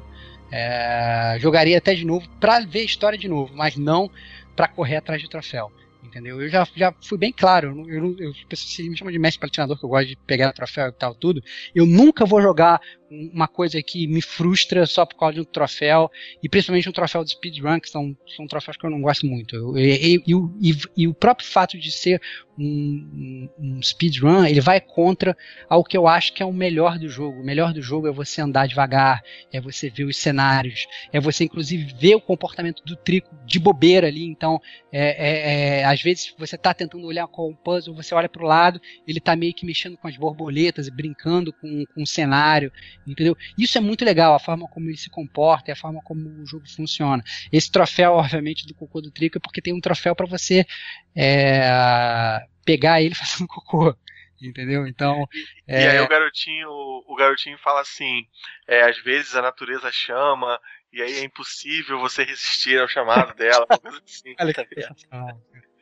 É, jogaria até de novo para ver a história de novo, mas não para correr atrás do troféu. Entendeu? Eu já, já fui bem claro. Eu, eu, eu, se me chama de mestre platinador, que eu gosto de pegar troféu e tal, tudo. Eu nunca vou jogar uma coisa que me frustra só por causa de um troféu, e principalmente um troféu de speedrun, que são, são troféus que eu não gosto muito. Eu, e, e, e, o próprio fato de ser um, um, speedrun, ele vai contra ao que eu acho que é o melhor do jogo. O melhor do jogo é você andar devagar, é você ver os cenários, é você inclusive ver o comportamento do trico de bobeira ali. Então, é, é, é, às vezes você está tentando olhar com o puzzle, você olha para o lado, ele está meio que mexendo com as borboletas e brincando com, com o cenário entendeu? Isso é muito legal, a forma como ele se comporta e a forma como o jogo funciona. Esse troféu, obviamente, do cocô do Trico é porque tem um troféu para você é, pegar ele fazendo cocô. Entendeu? Então. E, é... e aí o garotinho, o garotinho fala assim: é, às vezes a natureza chama, e aí é impossível você resistir ao chamado dela, coisa assim. Olha que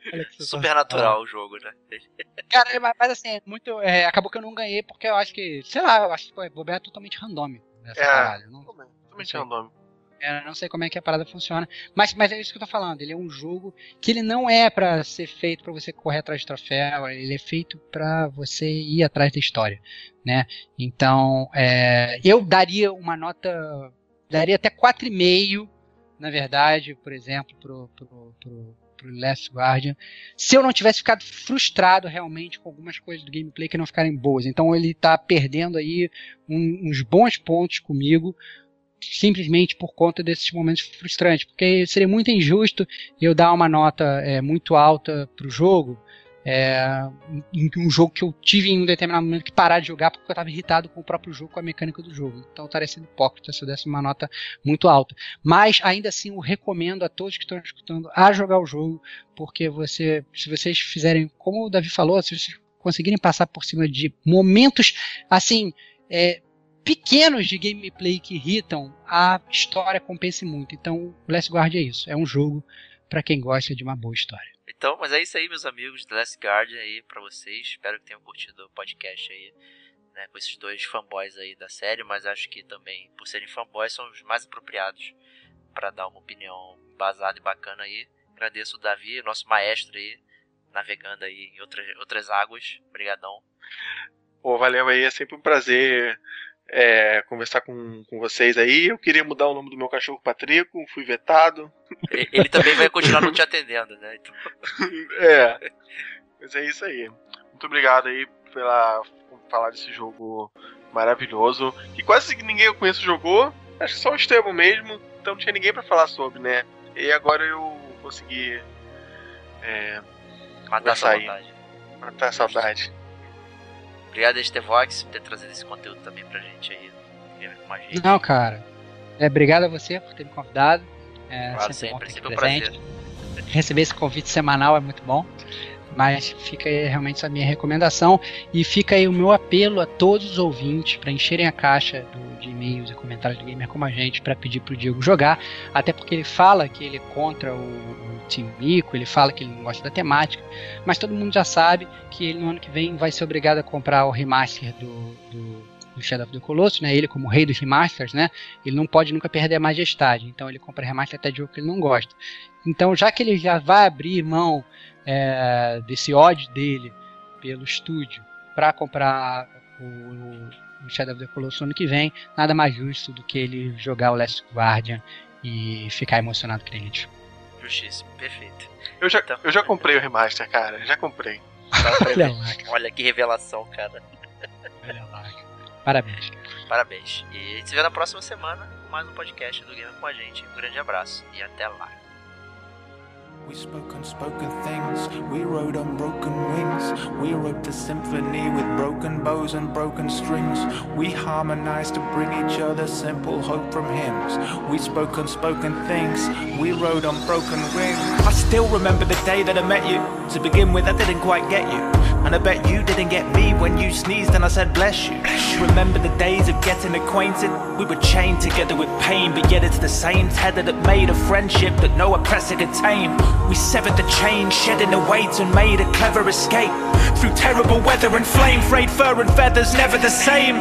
Super natural o jogo, né? Cara, mas, mas assim, é muito. É, acabou que eu não ganhei porque eu acho que. Sei lá, eu acho que o bobeira é totalmente randômico nessa é, parada. Não, totalmente randômico. É, não sei como é que a parada funciona. Mas, mas é isso que eu tô falando. Ele é um jogo que ele não é para ser feito para você correr atrás de troféu. Ele é feito para você ir atrás da história, né? Então, é, eu daria uma nota, daria até 4,5, na verdade, por exemplo, pro, pro, pro, pro Last Guardian, se eu não tivesse ficado frustrado realmente com algumas coisas do gameplay que não ficarem boas. Então ele está perdendo aí um, uns bons pontos comigo, simplesmente por conta desses momentos frustrantes, porque seria muito injusto eu dar uma nota é, muito alta pro jogo é, um jogo que eu tive em um determinado momento que parar de jogar porque eu estava irritado com o próprio jogo, com a mecânica do jogo. Então estaria sendo hipócrita se eu desse uma nota muito alta. Mas ainda assim eu recomendo a todos que estão escutando a jogar o jogo, porque você, se vocês fizerem, como o Davi falou, se vocês conseguirem passar por cima de momentos assim. É, pequenos de gameplay que irritam, a história compensa muito. Então, Last Guard é isso. É um jogo para quem gosta de uma boa história Então, mas é isso aí, meus amigos, The Last Guardian aí pra vocês. Espero que tenham curtido o podcast aí, né, com esses dois fanboys aí da série, mas acho que também, por serem fanboys, são os mais apropriados para dar uma opinião embasada e bacana aí. Agradeço o Davi, nosso maestro aí, navegando aí em outras, outras águas. Obrigadão. Pô, valeu aí, é sempre um prazer é, conversar com, com vocês aí. Eu queria mudar o nome do meu cachorro Patrico, fui vetado. Ele também vai continuar não te atendendo, né? Então... é, mas é isso aí. Muito obrigado aí pela falar desse jogo maravilhoso. Que quase ninguém eu conheço jogou. Acho que só o Estevam mesmo. Então não tinha ninguém para falar sobre, né? E agora eu consegui é, matar a saudade. Matar a saudade. Obrigado, Estevox, por ter trazido esse conteúdo também pra gente aí. Com a gente. Não, cara. É, obrigado a você por ter me convidado. É, claro, sempre, sempre, sempre um prazer. Receber esse convite semanal é muito bom. Mas fica aí realmente a minha recomendação e fica aí o meu apelo a todos os ouvintes para encherem a caixa do, de e-mails e comentários do Gamer como a gente para pedir pro Diego jogar, até porque ele fala que ele é contra o, o Team Mico, ele fala que ele não gosta da temática, mas todo mundo já sabe que ele no ano que vem vai ser obrigado a comprar o remaster do, do do Shadow of the Colossus, né? Ele como rei dos remasters, né? Ele não pode nunca perder a majestade. Então ele compra remaster até de jogo que ele não gosta. Então já que ele já vai abrir mão é, desse ódio dele pelo estúdio para comprar o, o Shadow of the Colossus ano que vem, nada mais justo do que ele jogar o Last Guardian e ficar emocionado com ele. Justíssimo, perfeito. Eu já, então, eu já comprei o remaster, cara, já comprei. Olha, lá, Olha que revelação, cara. Olha lá. Parabéns. Cara. Parabéns. E a gente se vê na próxima semana com mais um podcast do Game com a gente. Um grande abraço e até lá. We spoke unspoken things, we rode on broken wings. We wrote a symphony with broken bows and broken strings. We harmonized to bring each other simple hope from hymns. We spoke unspoken things, we rode on broken wings. I still remember the day that I met you. To begin with, I didn't quite get you. And I bet you didn't get me when you sneezed and I said bless you. Remember the days of getting acquainted? We were chained together with pain, but yet it's the same tether that made a friendship that no oppressor could tame. We severed the chain, shedding the weight, and made a clever escape. Through terrible weather and flame, frayed fur and feathers, never the same.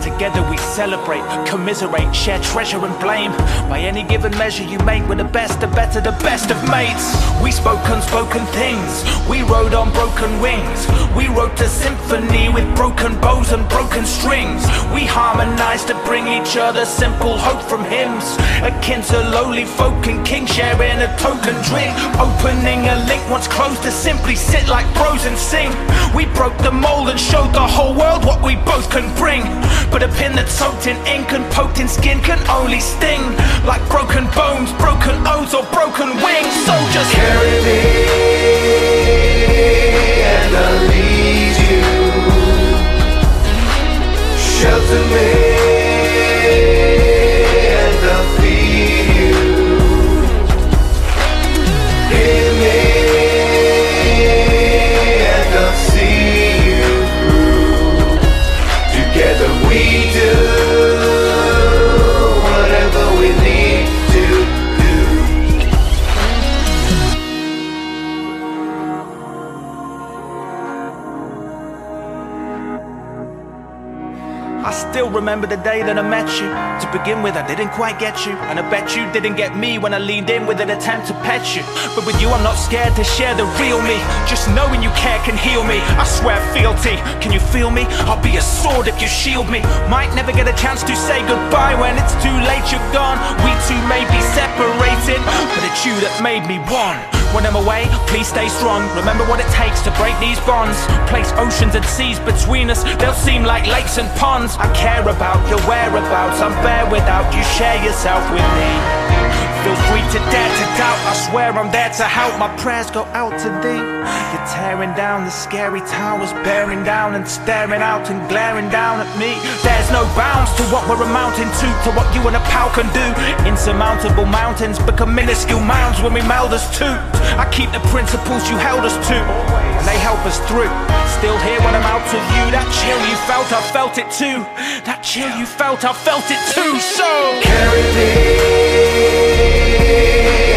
Together we celebrate, commiserate, share treasure and blame. By any given measure, you make we're the best, the better, the best of mates. We spoke unspoken things, we rode on broken wings. We wrote a symphony with broken bows and broken strings. We harmonized to bring each other simple hope from hymns, akin to lowly folk and kings sharing a token drink. Opening a link once closed to simply sit like bros and sing. We broke the mold and showed the whole world what we both can bring. But a pin that's soaked in ink and poked in skin can only sting. Like broken bones, broken oaths, or broken wings. So just carry me and I'll lead you. Shelter me. Remember the day that I met you. To begin with, I didn't quite get you. And I bet you didn't get me when I leaned in with an attempt to pet you. But with you, I'm not scared to share the real me. Just knowing you care can heal me. I swear, fealty. Can you feel me? I'll be a sword if you shield me. Might never get a chance to say goodbye when it's too late, you're gone. We two may be separated, but it's you that made me one. When I'm away, please stay strong. Remember what it takes to break these bonds. Place oceans and seas between us, they'll seem like lakes and ponds. I care about your whereabouts, I'm bare without you. Share yourself with me. Feel free to dare to doubt. I swear I'm there to help. My prayers go out to thee. You're tearing down the scary towers, bearing down and staring out and glaring down at me. There's no bounds to what we're amounting to, to what you and a pal can do. Insurmountable mountains become minuscule mounds when we meld as two. I keep the principles you held us to, and they help us through. Still here when I'm out of you. That chill you felt, I felt it too. That chill you felt, I felt it too. So carry me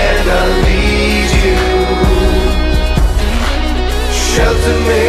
and I'll lead you. to me,